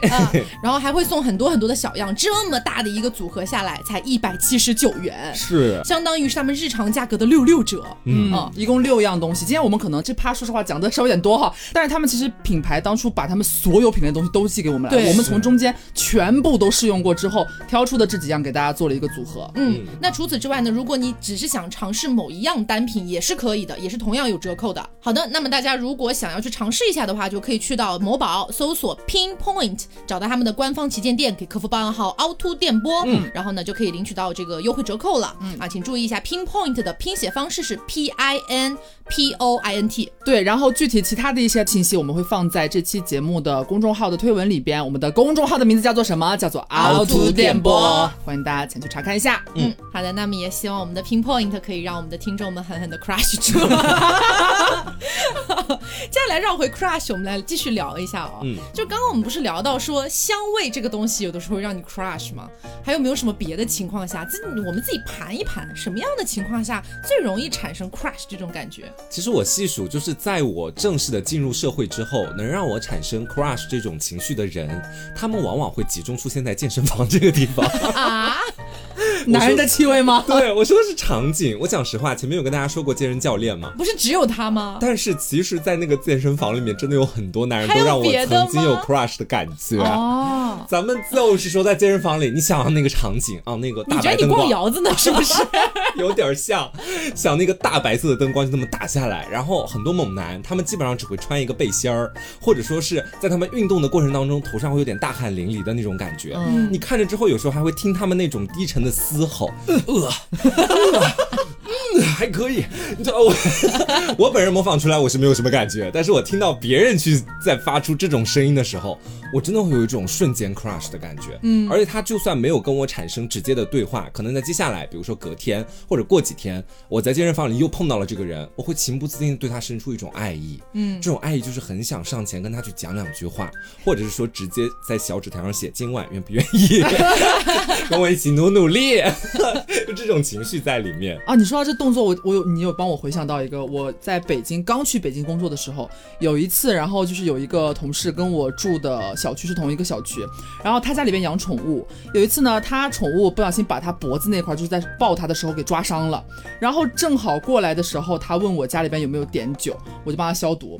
然后还会送很多很多的小样，这么大的一个组合下来才一百七十九元，是，相当于是他们日常价格的六六折，嗯，一共六样东西。今天我们可能这趴说实话讲的稍微有点多哈，但是他们其实品牌当初把他们所有品类的东西都寄给我们了，我们从中间全部都试用过之后挑出的这几样给大家做了一个组合。嗯，那除此之外呢，如果你只是想尝试某一样单品也是可以的，也是同样有折扣的。好的，那么大家如果想要去尝试一下的话，就可以去到某宝搜索 Pinpoint，找到他们的官方旗舰店，给客服报暗号凹凸电波，嗯，然后呢就可以领取到这个优惠折扣了。嗯啊，请注意一下 Pinpoint 的拼写方式是 P I N P O I N T。对，然后具体其他的一些信息我们会放在这期节目的公众号的推文里边。我们的公众号的名字叫做什么？叫做凹凸电波，欢迎大家前去查看一下。嗯，好的，那么也希望我们的 Pinpoint 可以让我们的听众们狠狠的 crush 住。<laughs> 接下来绕回 crush，我们来继续聊一下哦。嗯，就刚刚我们不是聊到说香味这个东西有的时候会让你 crush 吗？还有没有什么别的情况下，自我们自己盘一盘，什么样的情况下最容易产生 crush 这种感觉？其实我细数，就是在我正式的进入社会之后，能让我产生 crush 这种情绪的人，他们往往会集中出现在健身房这个地方啊。<laughs> 男人的气味吗？对，我说的是场景。我讲实话，前面有跟大家说过健身教练吗？不是只有他吗？但是其实，在那个健身房里面，真的有很多男人都让我曾经有 crush 的感觉。哦，咱们就是说，在健身房里，你想那个场景啊，那个大白灯光，你逛窑子呢，是不是？<laughs> 有点像，想那个大白色的灯光就那么打下来，然后很多猛男，他们基本上只会穿一个背心儿，或者说是在他们运动的过程当中，头上会有点大汗淋漓的那种感觉。嗯，你看着之后，有时候还会听他们那种低沉的嘶嘶吼。呃，嗯，还可以。你知道我，我本人模仿出来我是没有什么感觉，但是我听到别人去在发出这种声音的时候，我真的会有一种瞬间 crush 的感觉。嗯，而且他就算没有跟我产生直接的对话，可能在接下来，比如说隔天或者过几天，我在健身房里又碰到了这个人，我会情不自禁对他生出一种爱意。嗯，这种爱意就是很想上前跟他去讲两句话，或者是说直接在小纸条上写今晚愿不愿意 <laughs> 跟我一起努努力。<laughs> 就这种情绪在里面啊！你说到这动作，我我有你有帮我回想到一个，我在北京刚去北京工作的时候，有一次，然后就是有一个同事跟我住的小区是同一个小区，然后他家里边养宠物，有一次呢，他宠物不小心把他脖子那块就是在抱他的时候给抓伤了，然后正好过来的时候，他问我家里边有没有碘酒，我就帮他消毒，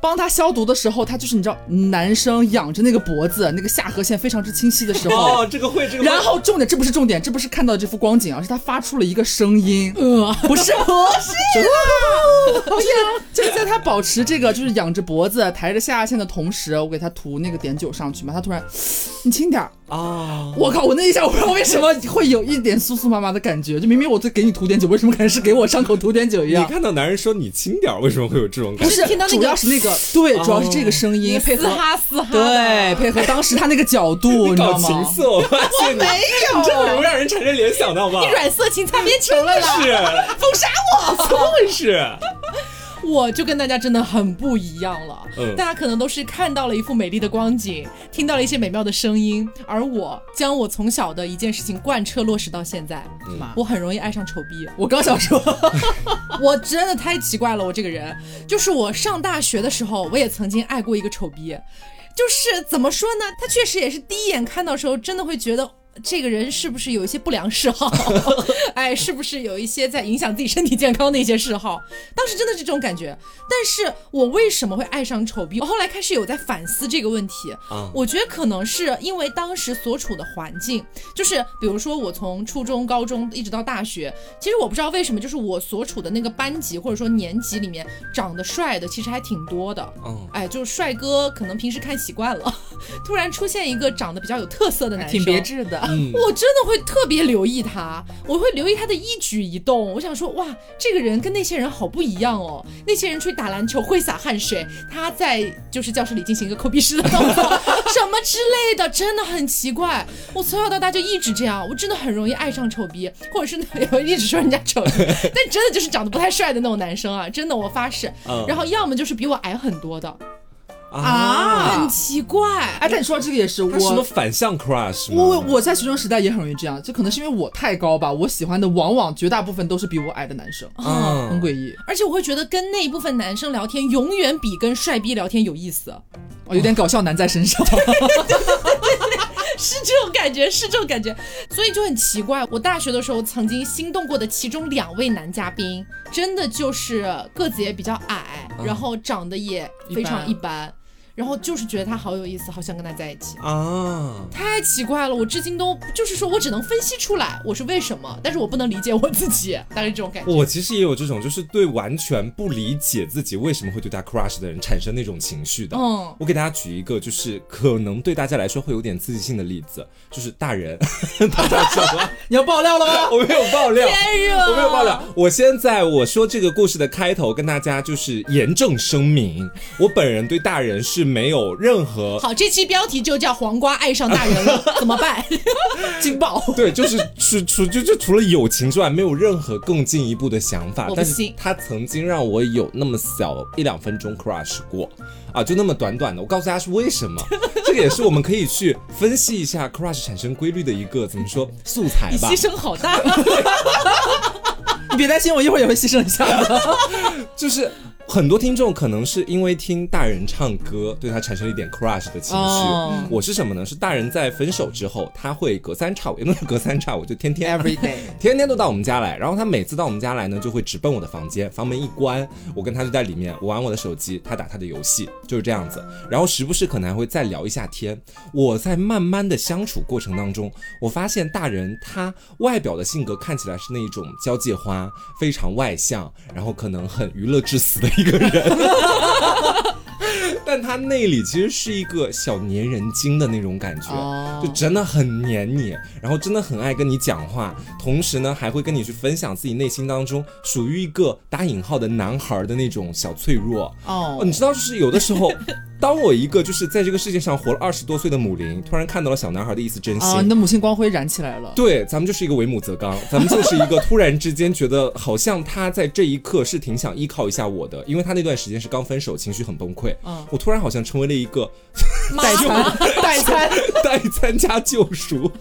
帮他消毒的时候，他就是你知道，男生仰着那个脖子，那个下颌线非常之清晰的时候，<laughs> 哦，这个会这个，然后重点这不是重点，这不是看到这幅光景啊，是他发出了一个声音，呃，不是，不是，不是，就是在他保持这个就是仰着脖子抬着下颚线的同时，我给他涂那个碘酒上去嘛，他突然，你轻点儿。啊！我靠！我那一下，我不知道为什么会有一点酥酥麻麻的感觉，就明明我在给你涂点酒，为什么感觉是给我伤口涂点酒一样？你看到男人说你轻点，为什么会有这种感觉？不是，主要是那个，对，主要是这个声音配合，哈嘶哈对，配合当时他那个角度，你知道吗？情色，我没有，这很容易让人产生联想，到吗？你软色情擦边球了啦！是封杀我，怎么回事？我就跟大家真的很不一样了，嗯。大家可能都是看到了一幅美丽的光景，听到了一些美妙的声音，而我将我从小的一件事情贯彻落实到现在，我很容易爱上丑逼。我刚想说，<laughs> 我真的太奇怪了，我这个人，就是我上大学的时候，我也曾经爱过一个丑逼，就是怎么说呢，他确实也是第一眼看到时候，真的会觉得。这个人是不是有一些不良嗜好？<laughs> 哎，是不是有一些在影响自己身体健康的一些嗜好？当时真的是这种感觉。但是我为什么会爱上丑逼？我后来开始有在反思这个问题。嗯，我觉得可能是因为当时所处的环境，就是比如说我从初中、高中一直到大学，其实我不知道为什么，就是我所处的那个班级或者说年级里面，长得帅的其实还挺多的。嗯，哎，就是帅哥，可能平时看习惯了，<laughs> 突然出现一个长得比较有特色的男生，挺别致的。我真的会特别留意他，我会留意他的一举一动。我想说，哇，这个人跟那些人好不一样哦。那些人出去打篮球会洒汗水，他在就是教室里进行一个抠鼻屎的动作，<laughs> 什么之类的，真的很奇怪。我从小到大就一直这样，我真的很容易爱上丑逼，或者是一直说人家丑，<laughs> 但真的就是长得不太帅的那种男生啊，真的我发誓。然后要么就是比我矮很多的。啊，很奇怪。哎，但你说这个也是，我什么反向 crush？我我在学生时代也很容易这样，就可能是因为我太高吧，我喜欢的往往绝大部分都是比我矮的男生，嗯，很诡异。而且我会觉得跟那一部分男生聊天，永远比跟帅逼聊天有意思。哦，有点搞笑男在身上，<laughs> 是这种感觉，是这种感觉，所以就很奇怪。我大学的时候曾经心动过的其中两位男嘉宾，真的就是个子也比较矮，然后长得也非常一般。然后就是觉得他好有意思，好想跟他在一起啊！太太奇怪了，我至今都就是说我只能分析出来我是为什么，但是我不能理解我自己，大概这种感觉。我其实也有这种，就是对完全不理解自己为什么会对他 crush 的人产生那种情绪的。嗯，我给大家举一个，就是可能对大家来说会有点刺激性的例子，就是大人，<laughs> 大家知道吗？<laughs> 你要爆料了吗？我没有爆料，我没有爆料。我先在我说这个故事的开头跟大家就是严正声明，我本人对大人是没有任何 <laughs> 好，这期标题就叫“黄瓜爱上大人了”，<laughs> 怎么办？<laughs> 劲爆！对，就是除除就就除了友情之外，没有任何更进一步的想法。但是我不信他曾经让我有那么小一两分钟 crush 过，啊，就那么短短的。我告诉大家是为什么，这个也是我们可以去分析一下 crush 产生规律的一个怎么说素材吧你牺。牲好大，你别担心，我一会儿也会牺牲一下的。就是很多听众可能是因为听大人唱歌，对他产生了一点 crush 的情绪。哦我是什么呢？是大人在分手之后，他会隔三差五，也不是隔三差五，就天天 Every day <laughs> 天天都到我们家来。然后他每次到我们家来呢，就会直奔我的房间，房门一关，我跟他就在里面，我玩我的手机，他打他的游戏，就是这样子。然后时不时可能还会再聊一下天。我在慢慢的相处过程当中，我发现大人他外表的性格看起来是那一种交际花，非常外向，然后可能很娱乐至死的一个人。<laughs> 但他内里其实是一个小粘人精的那种感觉，哦就真的很黏你，然后真的很爱跟你讲话，同时呢还会跟你去分享自己内心当中属于一个打引号的男孩的那种小脆弱。哦你知道，就是有的时候，当我一个就是在这个世界上活了二十多岁的母灵，突然看到了小男孩的一丝真心。哦，你的母性光辉燃起来了。对，咱们就是一个为母则刚，咱们就是一个突然之间觉得好像他在这一刻是挺想依靠一下我的，因为他那段时间是刚分手，情绪很崩溃。嗯我突然好像成为了一个代餐，<laughs> 代餐，代餐加救赎。<laughs>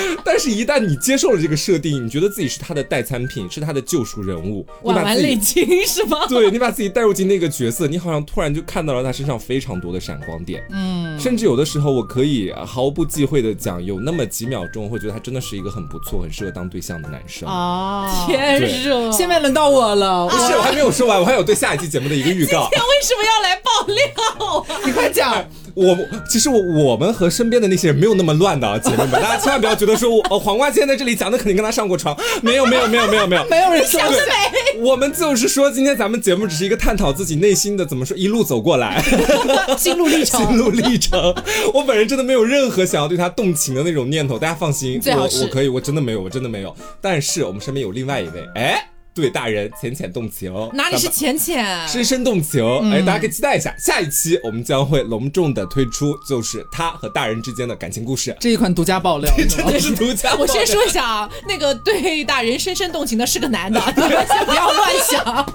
<laughs> 但是，一旦你接受了这个设定，你觉得自己是他的代餐品，是他的救赎人物，你把自己积是吗？<laughs> 对你把自己带入进那个角色，你好像突然就看到了他身上非常多的闪光点，嗯，甚至有的时候我可以毫不忌讳的讲，有那么几秒钟会觉得他真的是一个很不错、很适合当对象的男生。哦！天热，现在轮到我了，不是，我还没有说完，我还有对下一期节目的一个预告。天为什么要来爆料？<laughs> 你快讲。我其实我我们和身边的那些人没有那么乱的啊，姐妹们，<laughs> 大家千万不要觉得说我哦黄瓜今天在这里讲的肯定跟他上过床，<laughs> 没有没有没有没有没有 <laughs> 没有人说想得对美，我们就是说今天咱们节目只是一个探讨自己内心的怎么说一路走过来，心路历程。心路历程。我本人真的没有任何想要对他动情的那种念头，大家放心，我我可以，我真的没有，我真的没有。但是我们身边有另外一位，哎，对大人浅浅动情，哪里是浅浅？深深动情，哎，大家可以期待一下，下一期我们将会隆重的推出，就是他和大人之间的感情故事，这一款独家爆料，真的是独家。我先说一下啊，那个对大人深深动情的是个男的，你们先不要乱想，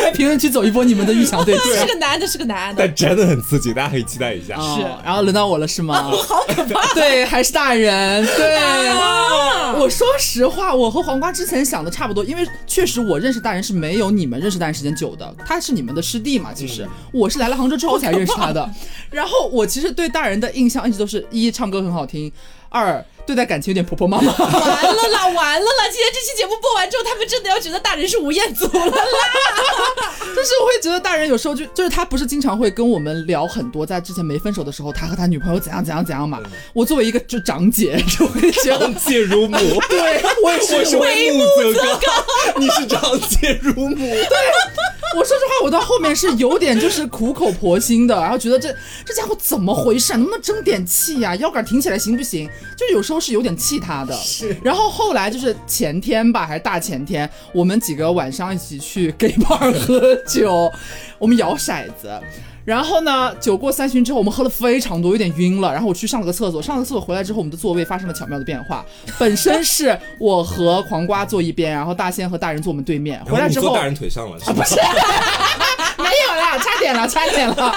快评论区走一波你们的预想对 <laughs> 决。是个男的，是个男的。但真的很刺激，大家可以期待一下。是，然后轮到我了是吗？好可怕！<laughs> 对，还是大人。对，啊我说实话，我和黄瓜之前想的差不多，因为确实我认识大人是没有你们认识大人时间久的，他是你们的师弟嘛。其实、我是来了杭州之后才认识他的。然后我其实对大人的印象一直都是一唱歌很好听，二对待感情有点婆婆妈妈。完了啦，完了啦！今天这期节目播完之后，他们真的要觉得大人是吴彦祖了啦。就是我会觉得大人有时候就就是他不是经常会跟我们聊很多，在之前没分手的时候，他和他女朋友怎样怎样怎样嘛。我作为一个就长姐，就会觉得长姐如母，对我也我是为母则刚，你是长姐如母。对我说实话，我到后面是有点就是苦口婆心的，然后觉得这这家伙怎么回事啊？能不能争点气呀、腰杆挺起来行不行？就有时候是有点气他的。是。然后后来就是前天吧，还是大前天，我们几个晚上一起去 gay bar 喝酒，我们摇骰子。然后呢，酒过三巡之后，我们喝了非常多，有点晕了。然后我去上了个厕所，上了个厕所回来之后，我们的座位发生了巧妙的变化。本身是我和黄瓜坐一边，然后大仙和大人坐我们对面。回来之后，你坐大人腿上了，不是吧？<laughs> 没有啦，差点了，差点了。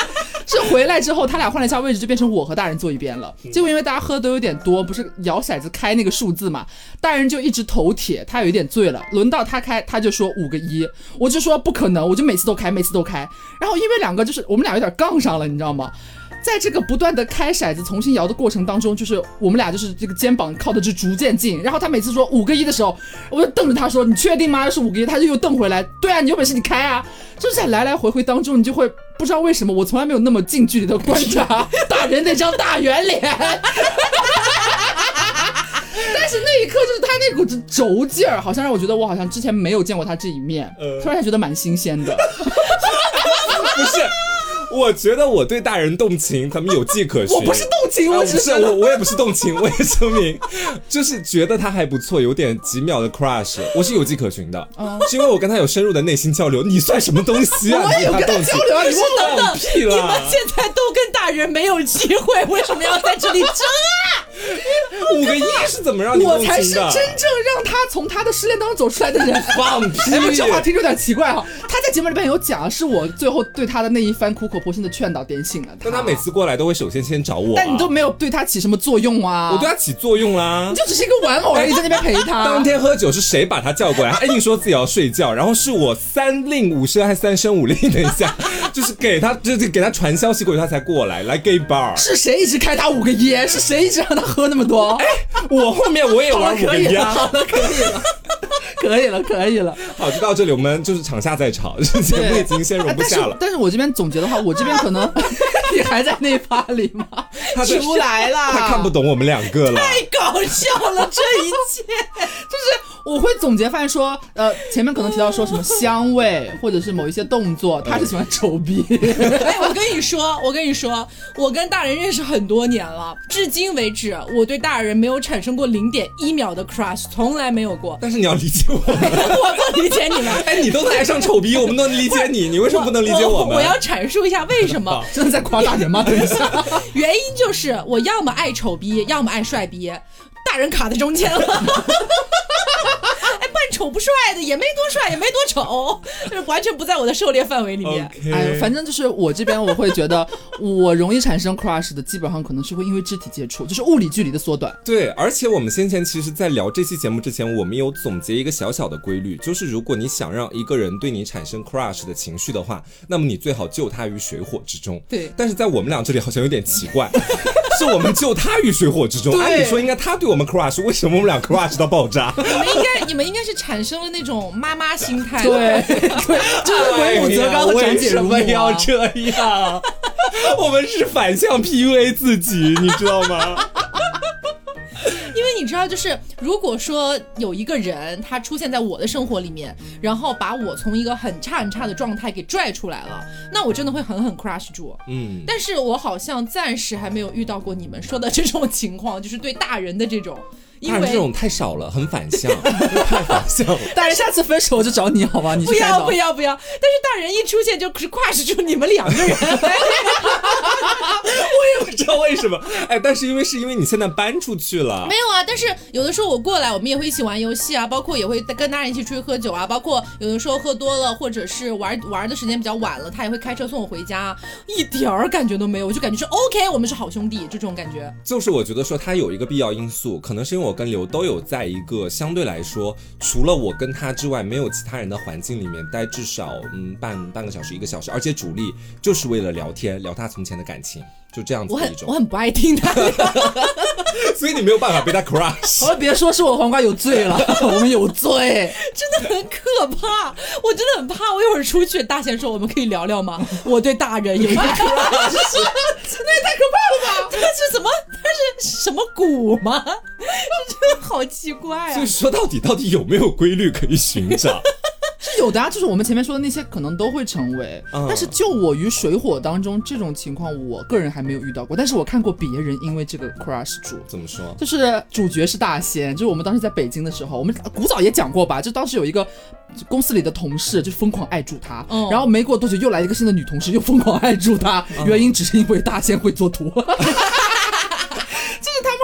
是回来之后，他俩换了一下位置，就变成我和大人坐一边了。结果因为大家喝的都有点多，不是摇骰子开那个数字嘛，大人就一直头铁，他有一点醉了。轮到他开，他就说五个一，我就说不可能，我就每次都开，每次都开。然后因为两个就是我们俩有点杠上了，你知道吗？在这个不断的开骰子、重新摇的过程当中，就是我们俩就是这个肩膀靠的就逐渐近。然后他每次说五个一的时候，我就瞪着他说：“你确定吗？是五个一？”他就又瞪回来：“对啊，你有本事你开啊！”就是在来来回回当中，你就会不知道为什么，我从来没有那么近距离的观察大 <laughs> 大人那张大圆脸。<laughs> 但是那一刻，就是他那股子轴劲儿，好像让我觉得我好像之前没有见过他这一面，突然觉得蛮新鲜的。<laughs> 不是。我觉得我对大人动情，咱们有迹可循。我不是动情，我只是我，我也不是动情，<laughs> 我也声明，就是觉得他还不错，有点几秒的 crush，我是有迹可循的，是因为我跟他有深入的内心交流。你算什么东西啊？我也有跟他交流啊！你放屁了！你们现在都跟大人没有机会，为什么要在这里争啊？<laughs> 五个亿是怎么让你我才是真正让他从他的失恋当中走出来的人。<laughs> 放屁！这话听着有点奇怪哈。他在节目里边有讲，是我最后对他的那一番苦口婆心的劝导点醒了他。但他每次过来都会首先先找我，但你都没有对他起什么作用啊？我对他起作用啦，你就只是一个玩偶而已，在那边陪他。<laughs> 当天喝酒是谁把他叫过来？他硬说自己要睡觉，然后是我三令五申还三声五令，等一下，就是给他，就是给他传消息过去，他才过来来 gay bar。是谁一直开他五个烟？是谁一直让他喝那么多？哎，我后面我也玩五个烟。好了，可以了。可以了，可以了。好，就到这里，我们就是场下再吵，节目已经先容不下了。但是我这边总结的话，我这边可能 <laughs> 你还在那趴里吗？出来了，他看不懂我们两个了。太搞笑了，这一切就是我会总结发现说，呃，前面可能提到说什么香味，或者是某一些动作，他是喜欢丑逼。<laughs> 哎，我跟你说，<laughs> 我跟你说，我跟大人认识很多年了，至今为止，我对大人没有产生过零点一秒的 crush，从来没有过。但是你要理解。我 <laughs> 我不理解你们，哎，你都能爱上丑逼，我们能理解你，你为什么不能理解我们？我要阐述一下为什么，真的在夸大人吗？等一下，原因就是我要么爱丑逼，要么爱帅逼，大人卡在中间了。<laughs> 丑不帅的也没多帅，也没多丑，就是完全不在我的狩猎范围里面。哎，反正就是我这边，我会觉得我容易产生 crush 的，基本上可能是会因为肢体接触，就是物理距离的缩短。对，而且我们先前其实，在聊这期节目之前，我们有总结一个小小的规律，就是如果你想让一个人对你产生 crush 的情绪的话，那么你最好救他于水火之中。对，但是在我们俩这里好像有点奇怪，<laughs> 是我们救他于水火之中。按理说应该他对我们 crush，为什么我们俩 crush 到爆炸？你们应该，你们应该是产。生了那种妈妈心态，对 <laughs> 对，就是为母则刚和长姐如母要这样？<laughs> 我们是反向 PUA 自己，你知道吗？<laughs> 因为你知道，就是如果说有一个人他出现在我的生活里面，然后把我从一个很差很差的状态给拽出来了，那我真的会狠狠 crush 住。嗯，但是我好像暂时还没有遇到过你们说的这种情况，就是对大人的这种。大人这种太少了，很反向，<laughs> 太反向了。<laughs> 大人下次分手我就找你好吧？你不要不要不要！但是大人一出现就是跨出你们两个人，<laughs> 我也不知道为什么。哎，但是因为是因为你现在搬出去了，没有啊？但是有的时候我过来，我们也会一起玩游戏啊，包括也会跟大人一起出去喝酒啊，包括有的时候喝多了，或者是玩玩的时间比较晚了，他也会开车送我回家，一点儿感觉都没有，我就感觉说 OK，我们是好兄弟，就这种感觉。就是我觉得说他有一个必要因素，可能是因为我。我跟刘都有在一个相对来说，除了我跟他之外，没有其他人的环境里面待至少嗯半半个小时一个小时，而且主力就是为了聊天，聊他从前的感情。就这样子一很，我很不爱听他，<laughs> 所以你没有办法被他 crush。好了，别说是我黄瓜有罪了，<laughs> 我们有罪，真的很可怕，我真的很怕。我一会儿出去，大贤说我们可以聊聊吗？我对大人有一个 <laughs> crush，那也太可怕了吧？他是怎么？他是什么蛊吗？真的好奇怪啊！就是说到底，到底有没有规律可以寻找？是有的啊，就是我们前面说的那些可能都会成为，但是救我于水火当中这种情况，我个人还没有遇到过。但是我看过别人因为这个 crush 主，怎么说？就是主角是大仙，就是我们当时在北京的时候，我们古早也讲过吧，就当时有一个公司里的同事就疯狂爱住他，然后没过多久又来一个新的女同事又疯狂爱住他，原因只是因为大仙会做图。<laughs>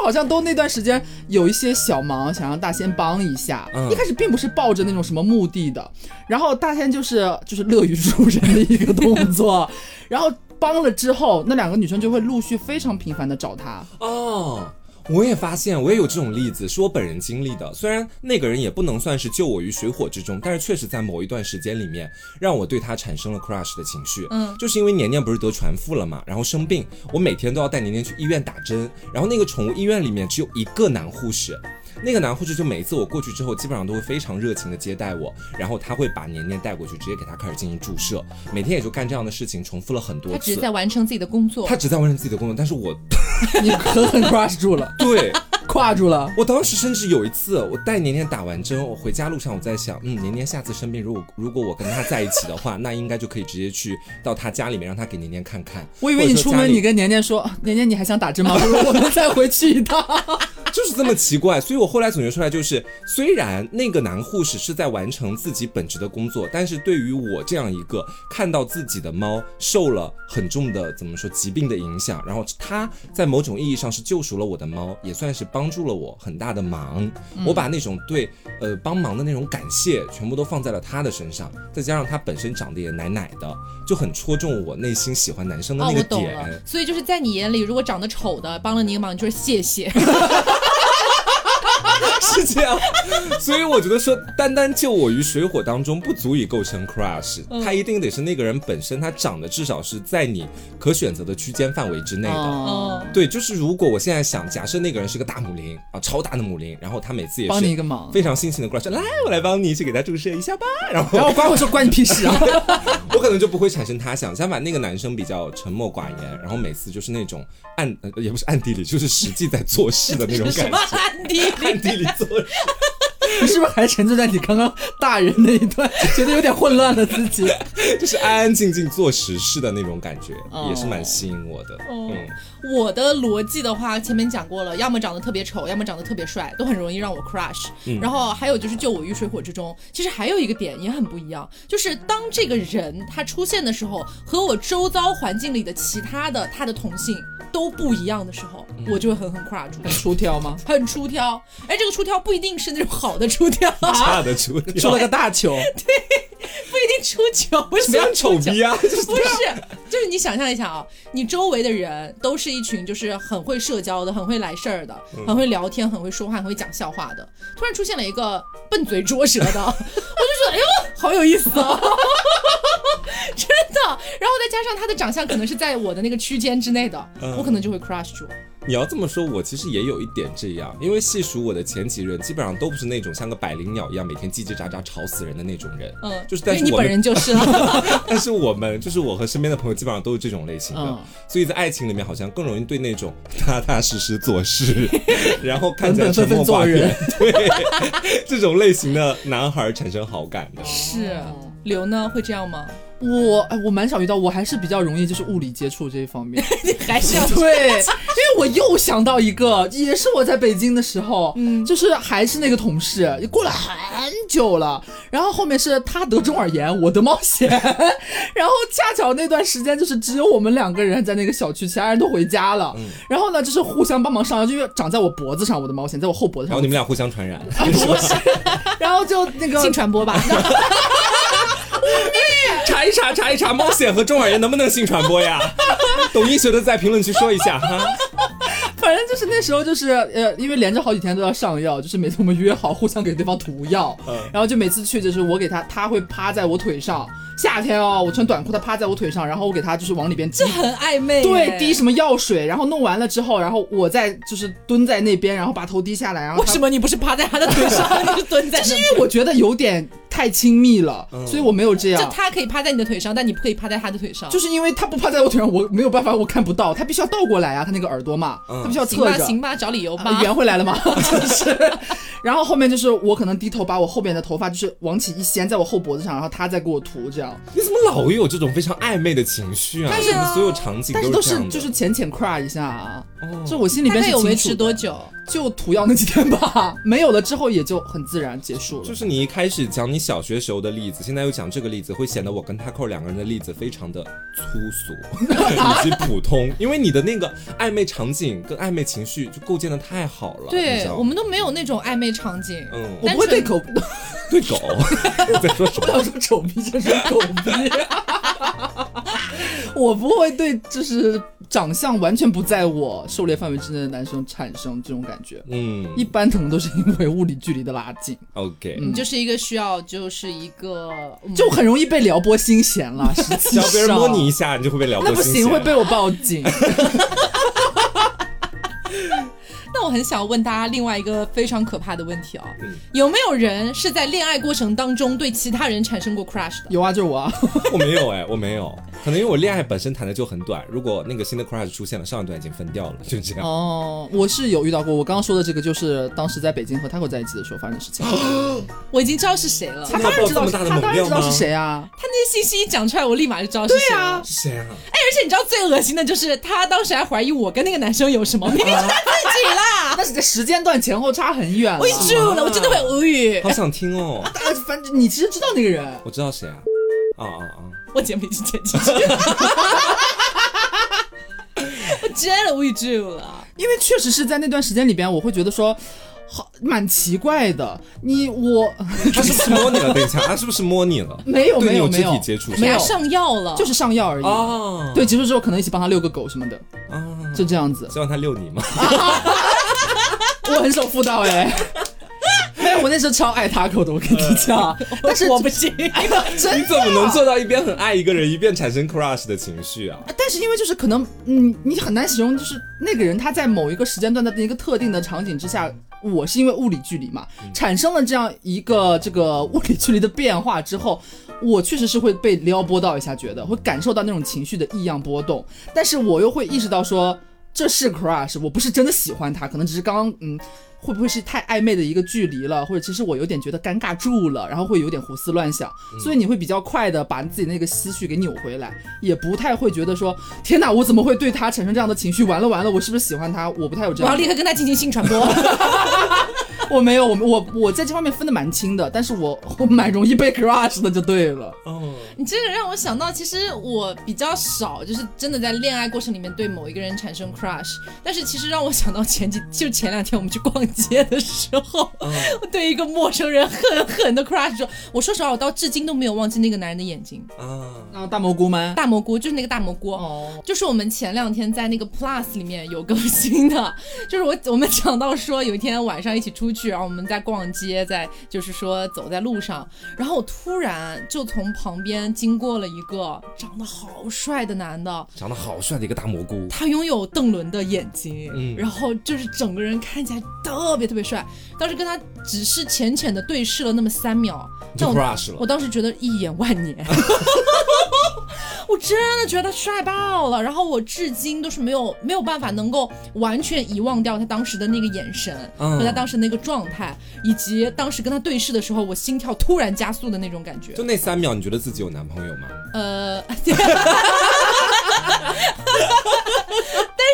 好像都那段时间有一些小忙，想让大仙帮一下。一开始并不是抱着那种什么目的的，然后大仙就是就是乐于助人的一个动作，然后帮了之后，那两个女生就会陆续非常频繁的找他。哦。我也发现，我也有这种例子，是我本人经历的。虽然那个人也不能算是救我于水火之中，但是确实在某一段时间里面，让我对他产生了 crush 的情绪。嗯，就是因为年年不是得传腹了嘛，然后生病，我每天都要带年年去医院打针，然后那个宠物医院里面只有一个男护士。那个男护士就每一次我过去之后，基本上都会非常热情的接待我，然后他会把年年带过去，直接给他开始进行注射，每天也就干这样的事情，重复了很多次。他只是在完成自己的工作，他只在完成自己的工作，但是我 <laughs> <laughs> 你狠狠 crush 住了，对。跨住了。我当时甚至有一次，我带年年打完针，我回家路上我在想，嗯，年年下次生病，如果如果我跟他在一起的话，<laughs> 那应该就可以直接去到他家里面，让他给年年看看。我以为你出门，你跟年年说，年年你还想打针吗？我们再回去一趟。<laughs> <laughs> 就是这么奇怪，所以我后来总结出来就是，虽然那个男护士是在完成自己本职的工作，但是对于我这样一个看到自己的猫受了很重的怎么说疾病的影响，然后他在某种意义上是救赎了我的猫，也算是帮助了我很大的忙。我把那种对呃帮忙的那种感谢全部都放在了他的身上，再加上他本身长得也奶奶的，就很戳中我内心喜欢男生的那个点。所以就是在你眼里，如果长得丑的帮了你一忙，就是谢谢。<laughs> 是这样，所以我觉得说，单单救我于水火当中不足以构成 crush，他一定得是那个人本身，他长得至少是在你可选择的区间范围之内的。哦，对，就是如果我现在想，假设那个人是个大母林啊，超大的母林，然后他每次也是帮你一个忙，非常辛勤的过来说，来，我来帮你去给他注射一下吧。然后，然后 <laughs> 关我说关你屁事啊！<laughs> 我可能就不会产生他想。相反，那个男生比较沉默寡言，然后每次就是那种暗，也不是暗地里，就是实际在做事的那种感觉。暗地里。<laughs> 地里做，<laughs> 你是不是还沉醉在你刚刚大人那一段，觉得有点混乱了自己？<laughs> 就是安安静静做实事的那种感觉，也是蛮吸引我的。嗯，我的逻辑的话，前面讲过了，要么长得特别丑，要么长得特别帅，都很容易让我 crush。然后还有就是救我于水火之中。其实还有一个点也很不一样，就是当这个人他出现的时候，和我周遭环境里的其他的他的同性。都不一样的时候，我就会狠狠 crush。很出挑吗？很出挑。哎，这个出挑不一定是那种好的出挑，<laughs> 差的出挑，出了个大球。<laughs> 对，不一定出糗。为 <laughs> 什么要丑逼啊？<laughs> 不是，就是你想象一下啊，你周围的人都是一群就是很会社交的、很会来事儿的、很会聊天、很会说话、很会讲笑话的，突然出现了一个笨嘴拙舌的，<laughs> 我就觉得哎呦，好有意思啊！然后再加上他的长相可能是在我的那个区间之内的，我可能就会 crush 住。你要这么说，我其实也有一点这样，因为细数我的前几任，基本上都不是那种像个百灵鸟一样每天叽叽喳喳吵死人的那种人。嗯，就是，但是你本人就是了。<laughs> 但是我们就是我和身边的朋友基本上都是这种类型的，所以在爱情里面好像更容易对那种踏踏实实做事，<laughs> 然后看起来沉默寡言，对 <laughs> 这种类型的男孩产生好感的。是，刘呢会这样吗？我哎，我蛮少遇到，我还是比较容易就是物理接触这一方面，<laughs> 还是要对，因为我又想到一个，也是我在北京的时候，嗯，就是还是那个同事，过了很久了，然后后面是他得中耳炎，我得冒险，<laughs> 然后恰巧那段时间就是只有我们两个人在那个小区，其他人都回家了，然后呢就是互相帮忙上药，就因为长在我脖子上，我的毛线在我后脖子上，然后你们俩互相传染，<laughs> 然后就那个性传播吧。查一查，查一查，猫癣和中耳炎能不能性传播呀？<laughs> 懂医学的在评论区说一下哈。反正就是那时候，就是呃，因为连着好几天都要上药，就是每次我们约好互相给对方涂药，然后就每次去就是我给他，他会趴在我腿上。夏天哦，我穿短裤，他趴在我腿上，然后我给他就是往里边，这很暧昧。对，滴什么药水，然后弄完了之后，然后我再就是蹲在那边，然后把头低下来，然后为什么你不是趴在他的腿上，你是蹲在？是因为我觉得有点太亲密了，所以我没有这样。就他可以趴在你的腿上，但你不可以趴在他的腿上。就是因为他不趴在我腿上，我没有办法，我看不到，他必须要倒过来啊，他那个耳朵嘛，他必须要侧着。行吧，行吧，找理由吧。圆回来了吗？<laughs> 就是。然后后面就是我可能低头把我后边的头发就是往起一掀，在我后脖子上，然后他再给我涂这样。你怎么老？有这种非常暧昧的情绪啊！但是所有场景都是就是浅浅 cry 一下啊，就我心里边是有维持多久？就涂药那几天吧，没有了之后也就很自然结束了。就是你一开始讲你小学时候的例子，现在又讲这个例子，会显得我跟他扣两个人的例子非常的粗俗 <laughs> 以及普通，因为你的那个暧昧场景跟暧昧情绪就构建的太好了。对，我们都没有那种暧昧场景。嗯，我不会对狗，<laughs> 对狗 <laughs> 在说什么？要说丑逼就是狗逼。我不会对就是长相完全不在我狩猎范围之内的男生产生这种感觉。嗯，一般可能都是因为物理距离的拉近。OK，你就是一个需要，就是一个就很容易被撩拨心弦了。<laughs> 只要别人摸你一下，你就会被撩拨。那不行，会被我报警。<laughs> 那我很想问大家另外一个非常可怕的问题哦，有没有人是在恋爱过程当中对其他人产生过 crush 的？有啊，就是我啊。<laughs> 我没有哎，我没有，可能因为我恋爱本身谈的就很短，如果那个新的 crush 出现了，上一段已经分掉了，就这样。哦，我是有遇到过，我刚刚说的这个就是当时在北京和 Taco 在一起的时候发生的事情。<gasps> 我已经知道是谁了，他当然知道，他当然知道是谁啊。他那些信息一讲出来，我立马就知道是谁啊，是谁啊？哎，而且你知道最恶心的就是他当时还怀疑我跟那个男生有什么，明明是他自己啦。那是在时间段前后差很远，我住了，我真的会无语。好想听哦。大家反正你其实知道那个人，我知道谁啊？啊啊啊！我节目已经剪进去，我真的无语住了。因为确实是在那段时间里边，我会觉得说。好，蛮奇怪的。你我 <laughs> 他是不是摸你了？等一下，他是不是摸你了？没有，没有，没有肢体接触，没有上药了，就是上药而已。哦，对，结束之后可能一起帮他遛个狗什么的。啊，就这样子。希望他遛你吗？<laughs> 我很守妇道哎。<laughs> 没有，我那时候超爱他口的，我跟你讲。但是我不行。<laughs> 你怎么能做到一边很爱一个人，一边产生 crush 的情绪啊？但是因为就是可能，嗯，你很难形容，就是那个人他在某一个时间段的一个特定的场景之下。我是因为物理距离嘛，产生了这样一个这个物理距离的变化之后，我确实是会被撩拨到一下，觉得会感受到那种情绪的异样波动，但是我又会意识到说这是 crush，我不是真的喜欢他，可能只是刚嗯。会不会是太暧昧的一个距离了，或者其实我有点觉得尴尬住了，然后会有点胡思乱想，所以你会比较快的把自己那个思绪给扭回来，也不太会觉得说天哪，我怎么会对他产生这样的情绪？完了完了，我是不是喜欢他？我不太有这样。我要立刻跟他进行性传播。<laughs> 我没有，我我我在这方面分的蛮清的，但是我我蛮容易被 crush 的，就对了。哦，你这个让我想到，其实我比较少，就是真的在恋爱过程里面对某一个人产生 crush，但是其实让我想到前几就前两天我们去逛街的时候，<laughs> 我对一个陌生人狠狠的 crush，我说实话，我到至今都没有忘记那个男人的眼睛。啊，那，大蘑菇吗？大蘑菇就是那个大蘑菇，哦，就是我们前两天在那个 plus 里面有更新的，就是我我们讲到说有一天晚上一起出去。去，然后我们在逛街，在就是说走在路上，然后我突然就从旁边经过了一个长得好帅的男的，长得好帅的一个大蘑菇，他拥有邓伦的眼睛，嗯，然后就是整个人看起来特别特别帅。当时跟他只是浅浅的对视了那么三秒，就 crush 了。我当时觉得一眼万年。<laughs> 我真的觉得他帅爆了，然后我至今都是没有没有办法能够完全遗忘掉他当时的那个眼神和他当时那个状态，以及当时跟他对视的时候我心跳突然加速的那种感觉。就那三秒，你觉得自己有男朋友吗？呃。<laughs>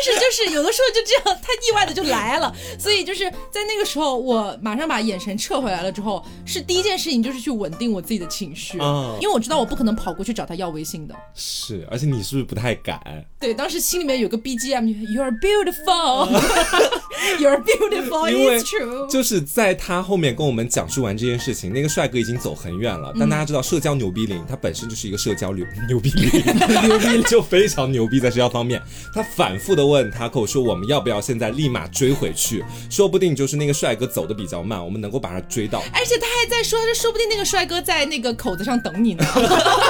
但是就是有的时候就这样，太意外的就来了，所以就是在那个时候，我马上把眼神撤回来了之后，是第一件事情就是去稳定我自己的情绪，嗯因为我知道我不可能跑过去找他要微信的。是，而且你是不是不太敢？对，当时心里面有个 BGM，You're beautiful，You're <laughs> beautiful，It's true。就是在他后面跟我们讲述完这件事情，那个帅哥已经走很远了。但大家知道，社交牛逼零，他本身就是一个社交牛 <laughs> 牛逼零，<laughs> 牛逼就非常牛逼在社交方面，他反复的。问他口说我们要不要现在立马追回去？说不定就是那个帅哥走的比较慢，我们能够把他追到。而且他还在说，他说不定那个帅哥在那个口子上等你呢。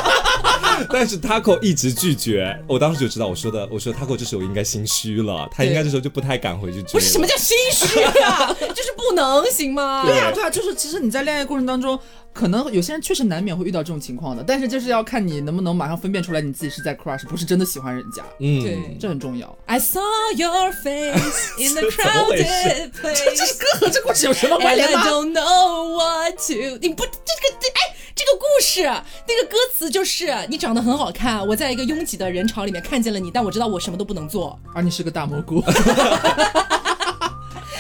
<laughs> 但是 Taco 一直拒绝，我当时就知道，我说的，我说 Taco 这时候应该心虚了，他应该这时候就不太敢回去追。不是什么叫心虚啊？<laughs> 就是不能行吗？对啊，对啊，就是其实你在恋爱过程当中。可能有些人确实难免会遇到这种情况的，但是就是要看你能不能马上分辨出来你自己是在 crush，不是真的喜欢人家。嗯，对，这很重要。I saw your face in the <laughs> crowded place。这这歌和这故事有什么关联吗？I don't know what to。你不这个这哎，这个故事那个歌词就是你长得很好看，我在一个拥挤的人潮里面看见了你，但我知道我什么都不能做，而你是个大蘑菇。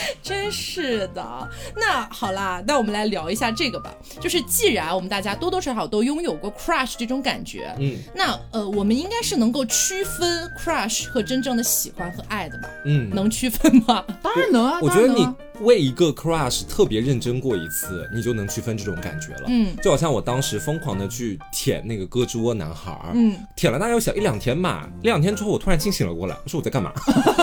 <laughs> 真是的，那好啦，那我们来聊一下这个吧。就是既然我们大家多多少少都拥有过 crush 这种感觉，嗯，那呃，我们应该是能够区分 crush 和真正的喜欢和爱的吧？嗯，能区分吗？<laughs> 当然能啊，我觉得你。为一个 crush 特别认真过一次，你就能区分这种感觉了。嗯，就好像我当时疯狂的去舔那个胳肢窝男孩儿，嗯，舔了大概有小一两天吧。一两天之后，我突然清醒了过来，我说我在干嘛？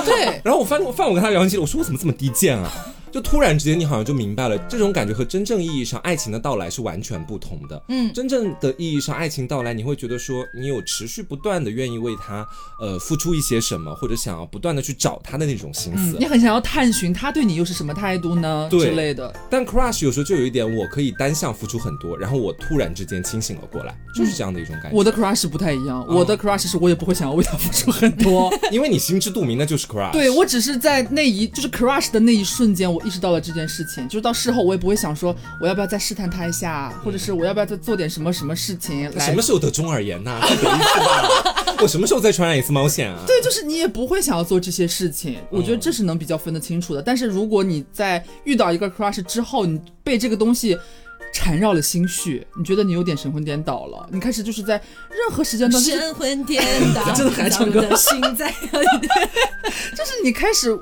对。<laughs> 然后我翻我翻我跟他聊天记录，我说我怎么这么低贱啊？就突然之间你好像就明白了，这种感觉和真正意义上爱情的到来是完全不同的。嗯，真正的意义上爱情到来，你会觉得说你有持续不断的愿意为他呃付出一些什么，或者想要不断的去找他的那种心思。你很想要探寻他对你又是什么态度呢？对之类的。但 crush 有时候就有一点，我可以单向付出很多，然后我突然之间清醒了过来，就是这样的一种感觉。我的 crush 不太一样，我的 crush 是我也不会想要为他付出很多。<laughs> 因为你心知肚明，那就是 crush。对我只是在那一就是 crush 的那一瞬间，我意识到了这件事情，就是到事后我也不会想说我要不要再试探他一下，或者是我要不要再做点什么什么事情来。什么时候得中耳炎呐。<laughs> 我什么时候再传染一次猫癣啊？对，就是你也不会想要做这些事情，我觉得这是能比较分得清楚的。但是如果你在遇到一个 crush 之后，你被这个东西缠绕了心绪，你觉得你有点神魂颠倒了，你开始就是在任何时间段，就是神魂颠倒，<laughs> 真的还唱歌咱们的心在。<laughs> 就是你开始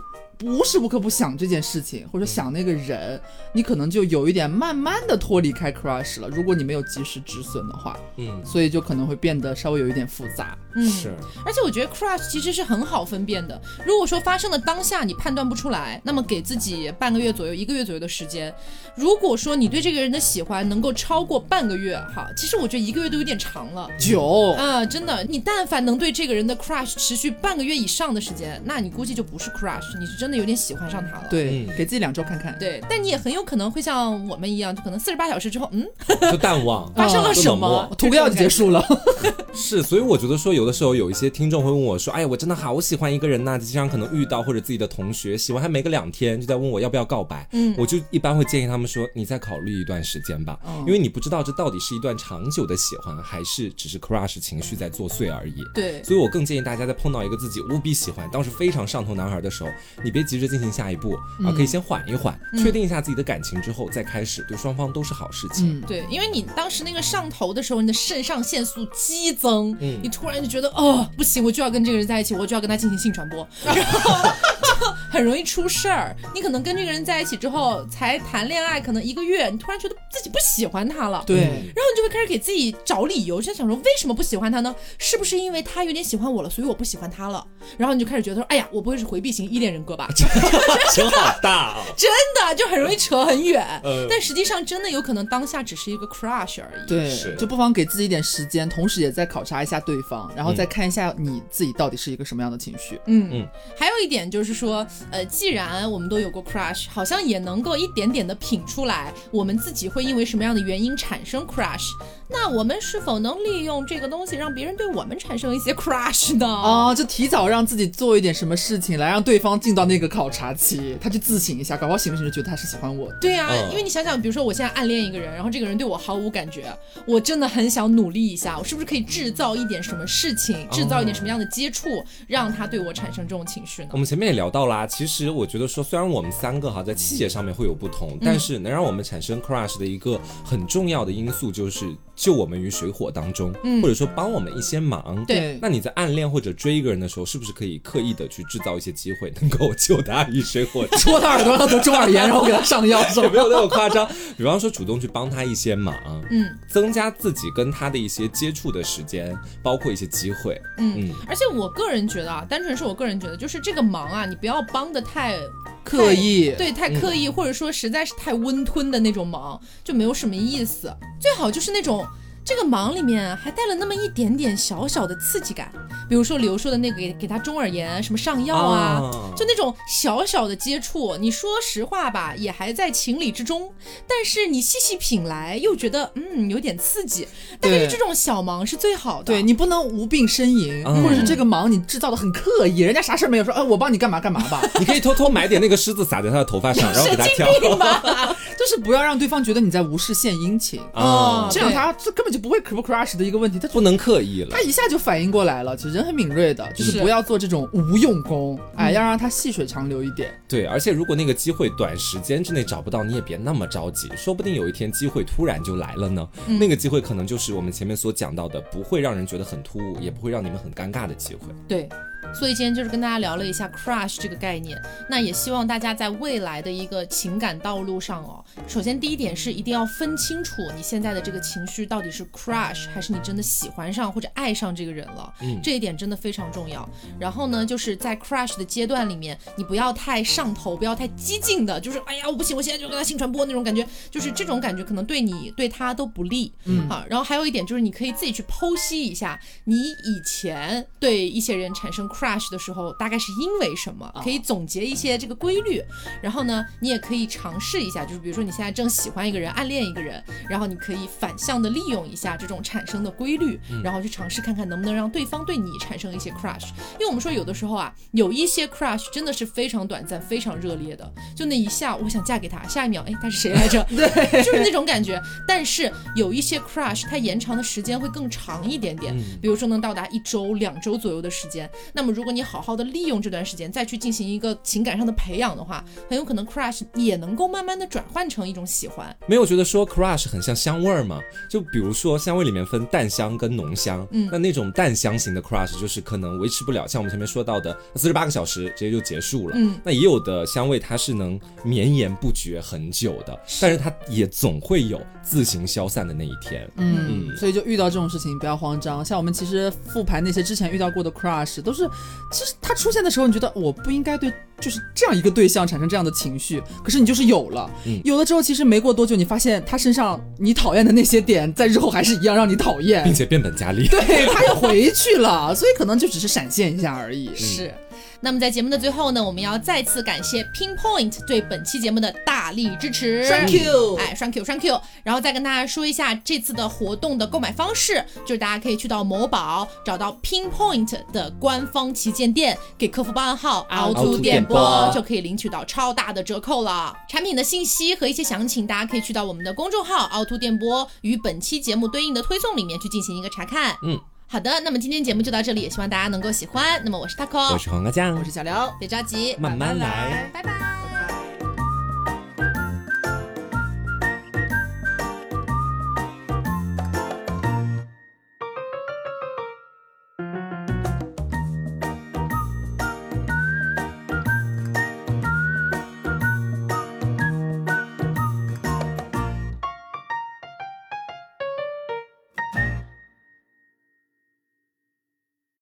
无时无刻不想这件事情，或者想那个人，你可能就有一点慢慢的脱离开 crush 了。如果你没有及时止损的话，嗯，所以就可能会变得稍微有一点复杂。嗯，是。而且我觉得 crush 其实是很好分辨的。如果说发生的当下你判断不出来，那么给自己半个月左右、一个月左右的时间。如果说你对这个人的喜欢能够超过半个月，哈，其实我觉得一个月都有点长了。久，啊，真的，你但凡能对这个人的 crush 持续半个月以上的时间，那你估计就不是 crush，你是真的有点喜欢上他了。对，嗯给自己两周看看。对，但你也很有可能会像我们一样，就可能四十八小时之后，嗯，<laughs> 就淡忘，<laughs> 发生了什么？涂个药就结束了。<laughs> 是，所以我觉得说，有的时候有一些听众会问我说：“哎呀，我真的好喜欢一个人呐、经常可能遇到或者自己的同学喜欢还没个两天，就在问我要不要告白。”嗯我就一般会建议他们说：“你再考虑一段时间吧，哦因为你不知道这到底是一段长久的喜欢，还是只是 crush 情绪在作祟而已。”对，所以我更建议大家在碰到一个自己无比喜欢、当时非常上头男孩的时候，你别急着进行下一步啊，可以先缓一缓，确定一下自己的感情之后再开始，对双方都是好事情。嗯，对，因为你当时那个上头的时候，你的肾上腺素激增，嗯你突然就觉得哦不行，我就要跟这个人在一起，我就要跟他进行性传播，然后就很容易出事儿。你可能跟这个人在一起之后才谈恋爱，可能一个月，你突然觉得自己不喜欢他了，对，然后你就会开始给自己找理由，就想说为什么不喜欢他呢？是不是因为他有点喜欢我了，所以我不喜欢他了？然后你就开始觉得说，哎呀，我不会是回避型依恋人格吧？<laughs> 真好大哦！<laughs> 真的就很容易扯很远。嗯但实际上真的有可能当下只是一个 crush 而已。对是，就不妨给自己一点时间，同时也在考察一下对方，然后嗯再看一下你自己到底是一个什么样的情绪。嗯嗯还有一点就是说，呃，既然我们都有过 crush，好像也能够一点点的品出来，我们自己会因为什么样的原因产生 crush。那我们是否能利用这个东西让别人对我们产生一些 crush 呢？哦，就提早让自己做一点什么事情，来让对方进到那个考察期，他去自省一下，搞不好醒不醒就觉得他是喜欢我的。对啊，嗯因为你想想，比如说我现在暗恋一个人，然后这个人对我毫无感觉，我真的很想努力一下，我是不是可以制造一点什么事情，制造一点什么样的接触，让他对我产生这种情绪呢我？们前面也聊到啦，其实我觉得说，虽然我们三个哈在细节上面会有不同，嗯但是能让我们产生 crush 的一个很重要的因素就是救我们于水火当中，嗯或者说帮我们一些忙。对那你在暗恋或者追一个人的时候，是不是可以刻意的去制造一些机会，能够救他于水火 <laughs> <laughs> 戳他耳朵让他得中耳炎，然后给他上药，是吧？有没有那么夸张？比方说主动去帮他一些忙，嗯增加自己跟他的一些接触的时间，包括一些机会。嗯嗯，而且我个人觉得啊，单纯是我个人觉得，就是这个忙啊，你不要帮的太刻意对，太刻意，或者说实在是太温吞的那种忙，就没有什么意思。最好就是那种。这个忙里面还带了那么一点点小小的刺激感，比如说刘说的那个给给他中耳炎，什么上药啊，啊就那种小小的接触。你说实话吧，也还在情理之中，但是你细细品来，又觉得嗯有点刺激。但是这种小忙是最好的。对你不能无病呻吟，嗯或者是这个忙你制造的很刻意，人家啥事没有说，哎，我帮你干嘛干嘛吧，<laughs> 你可以偷偷买点那个狮子撒在他的头发上，<laughs> 然后给他挑。就是不要让对方觉得你在无事献殷勤，哦啊，这样他这根本就不会 crush crush 的一个问题，他不能刻意了他。一下就反应过来了，其实人很敏锐的，就是是不要做这种无用功，哎，要让他细水长流一点。对，而且如果那个机会短时间之内找不到，你也别那么着急，说不定有一天机会突然就来了呢。那个机会可能就是我们前面所讲到的，不会让人觉得很突兀，也不会让你们很尴尬的机会。对，所以今天就是跟大家聊了一下 crush 这个概念，那也希望大家在未来的一个情感道路上哦，首先第一点是一定要分清楚你现在的这个情绪到底是 crush 还是你真的喜欢上或者爱上这个人了，嗯，这一点真的非常重要。然后呢，就是在 crush 的阶段里面，你不要太上头，不要太激进的，就是哎呀我不行，我现在就跟他性传播那种感觉，就是这种感觉可能对你对他都不利，嗯啊。然后还有一点就是你可以自己去剖析一下，你以前对一些人产生。Crush 的时候大概是因为什么？可以总结一些这个规律，然后呢，你也可以尝试一下，就是比如说你现在正喜欢一个人，暗恋一个人，然后你可以反向的利用一下这种产生的规律，然后去尝试看看能不能让对方对你产生一些 crush。因为我们说有的时候啊，有一些 crush 真的是非常短暂、非常热烈的，就那一下我想嫁给他，下一秒哎他是谁来着？<laughs> 对，就是那种感觉。但是有一些 crush 它延长的时间会更长一点点，比如说能到达一周、两周左右的时间，那么。如果你好好的利用这段时间，再去进行一个情感上的培养的话，很有可能 crush 也能够慢慢的转换成一种喜欢。没有觉得说 crush 很像香味儿吗？就比如说香味里面分淡香跟浓香，嗯，那那种淡香型的 crush 就是可能维持不了，像我们前面说到的四十八个小时直接就结束了。嗯，那也有的香味它是能绵延不绝很久的，但是它也总会有自行消散的那一天。嗯，所以就遇到这种事情不要慌张。像我们其实复盘那些之前遇到过的 crush 都是。其实他出现的时候，你觉得我不应该对就是这样一个对象产生这样的情绪，可是你就是有了，有了之后，其实没过多久，你发现他身上你讨厌的那些点，在日后还是一样让你讨厌，并且变本加厉。对，他又回去了，所以可能就只是闪现一下而已。是。那么在节目的最后呢，我们要再次感谢 Pinpoint 对本期节目的大力支持，Thank you，哎，Thank you，Thank you，然后再跟大家说一下这次的活动的购买方式，就是大家可以去到某宝找到 Pinpoint 的官方旗舰店，给客服报暗号凹凸电波，就可以领取到超大的折扣了。产品的信息和一些详情，大家可以去到我们的公众号凹凸电波与本期节目对应的推送里面去进行一个查看。嗯。好的，那么今天节目就到这里，也希望大家能够喜欢。那么我是 taco，我是黄瓜酱，我是小刘，别着急，慢慢来，拜拜。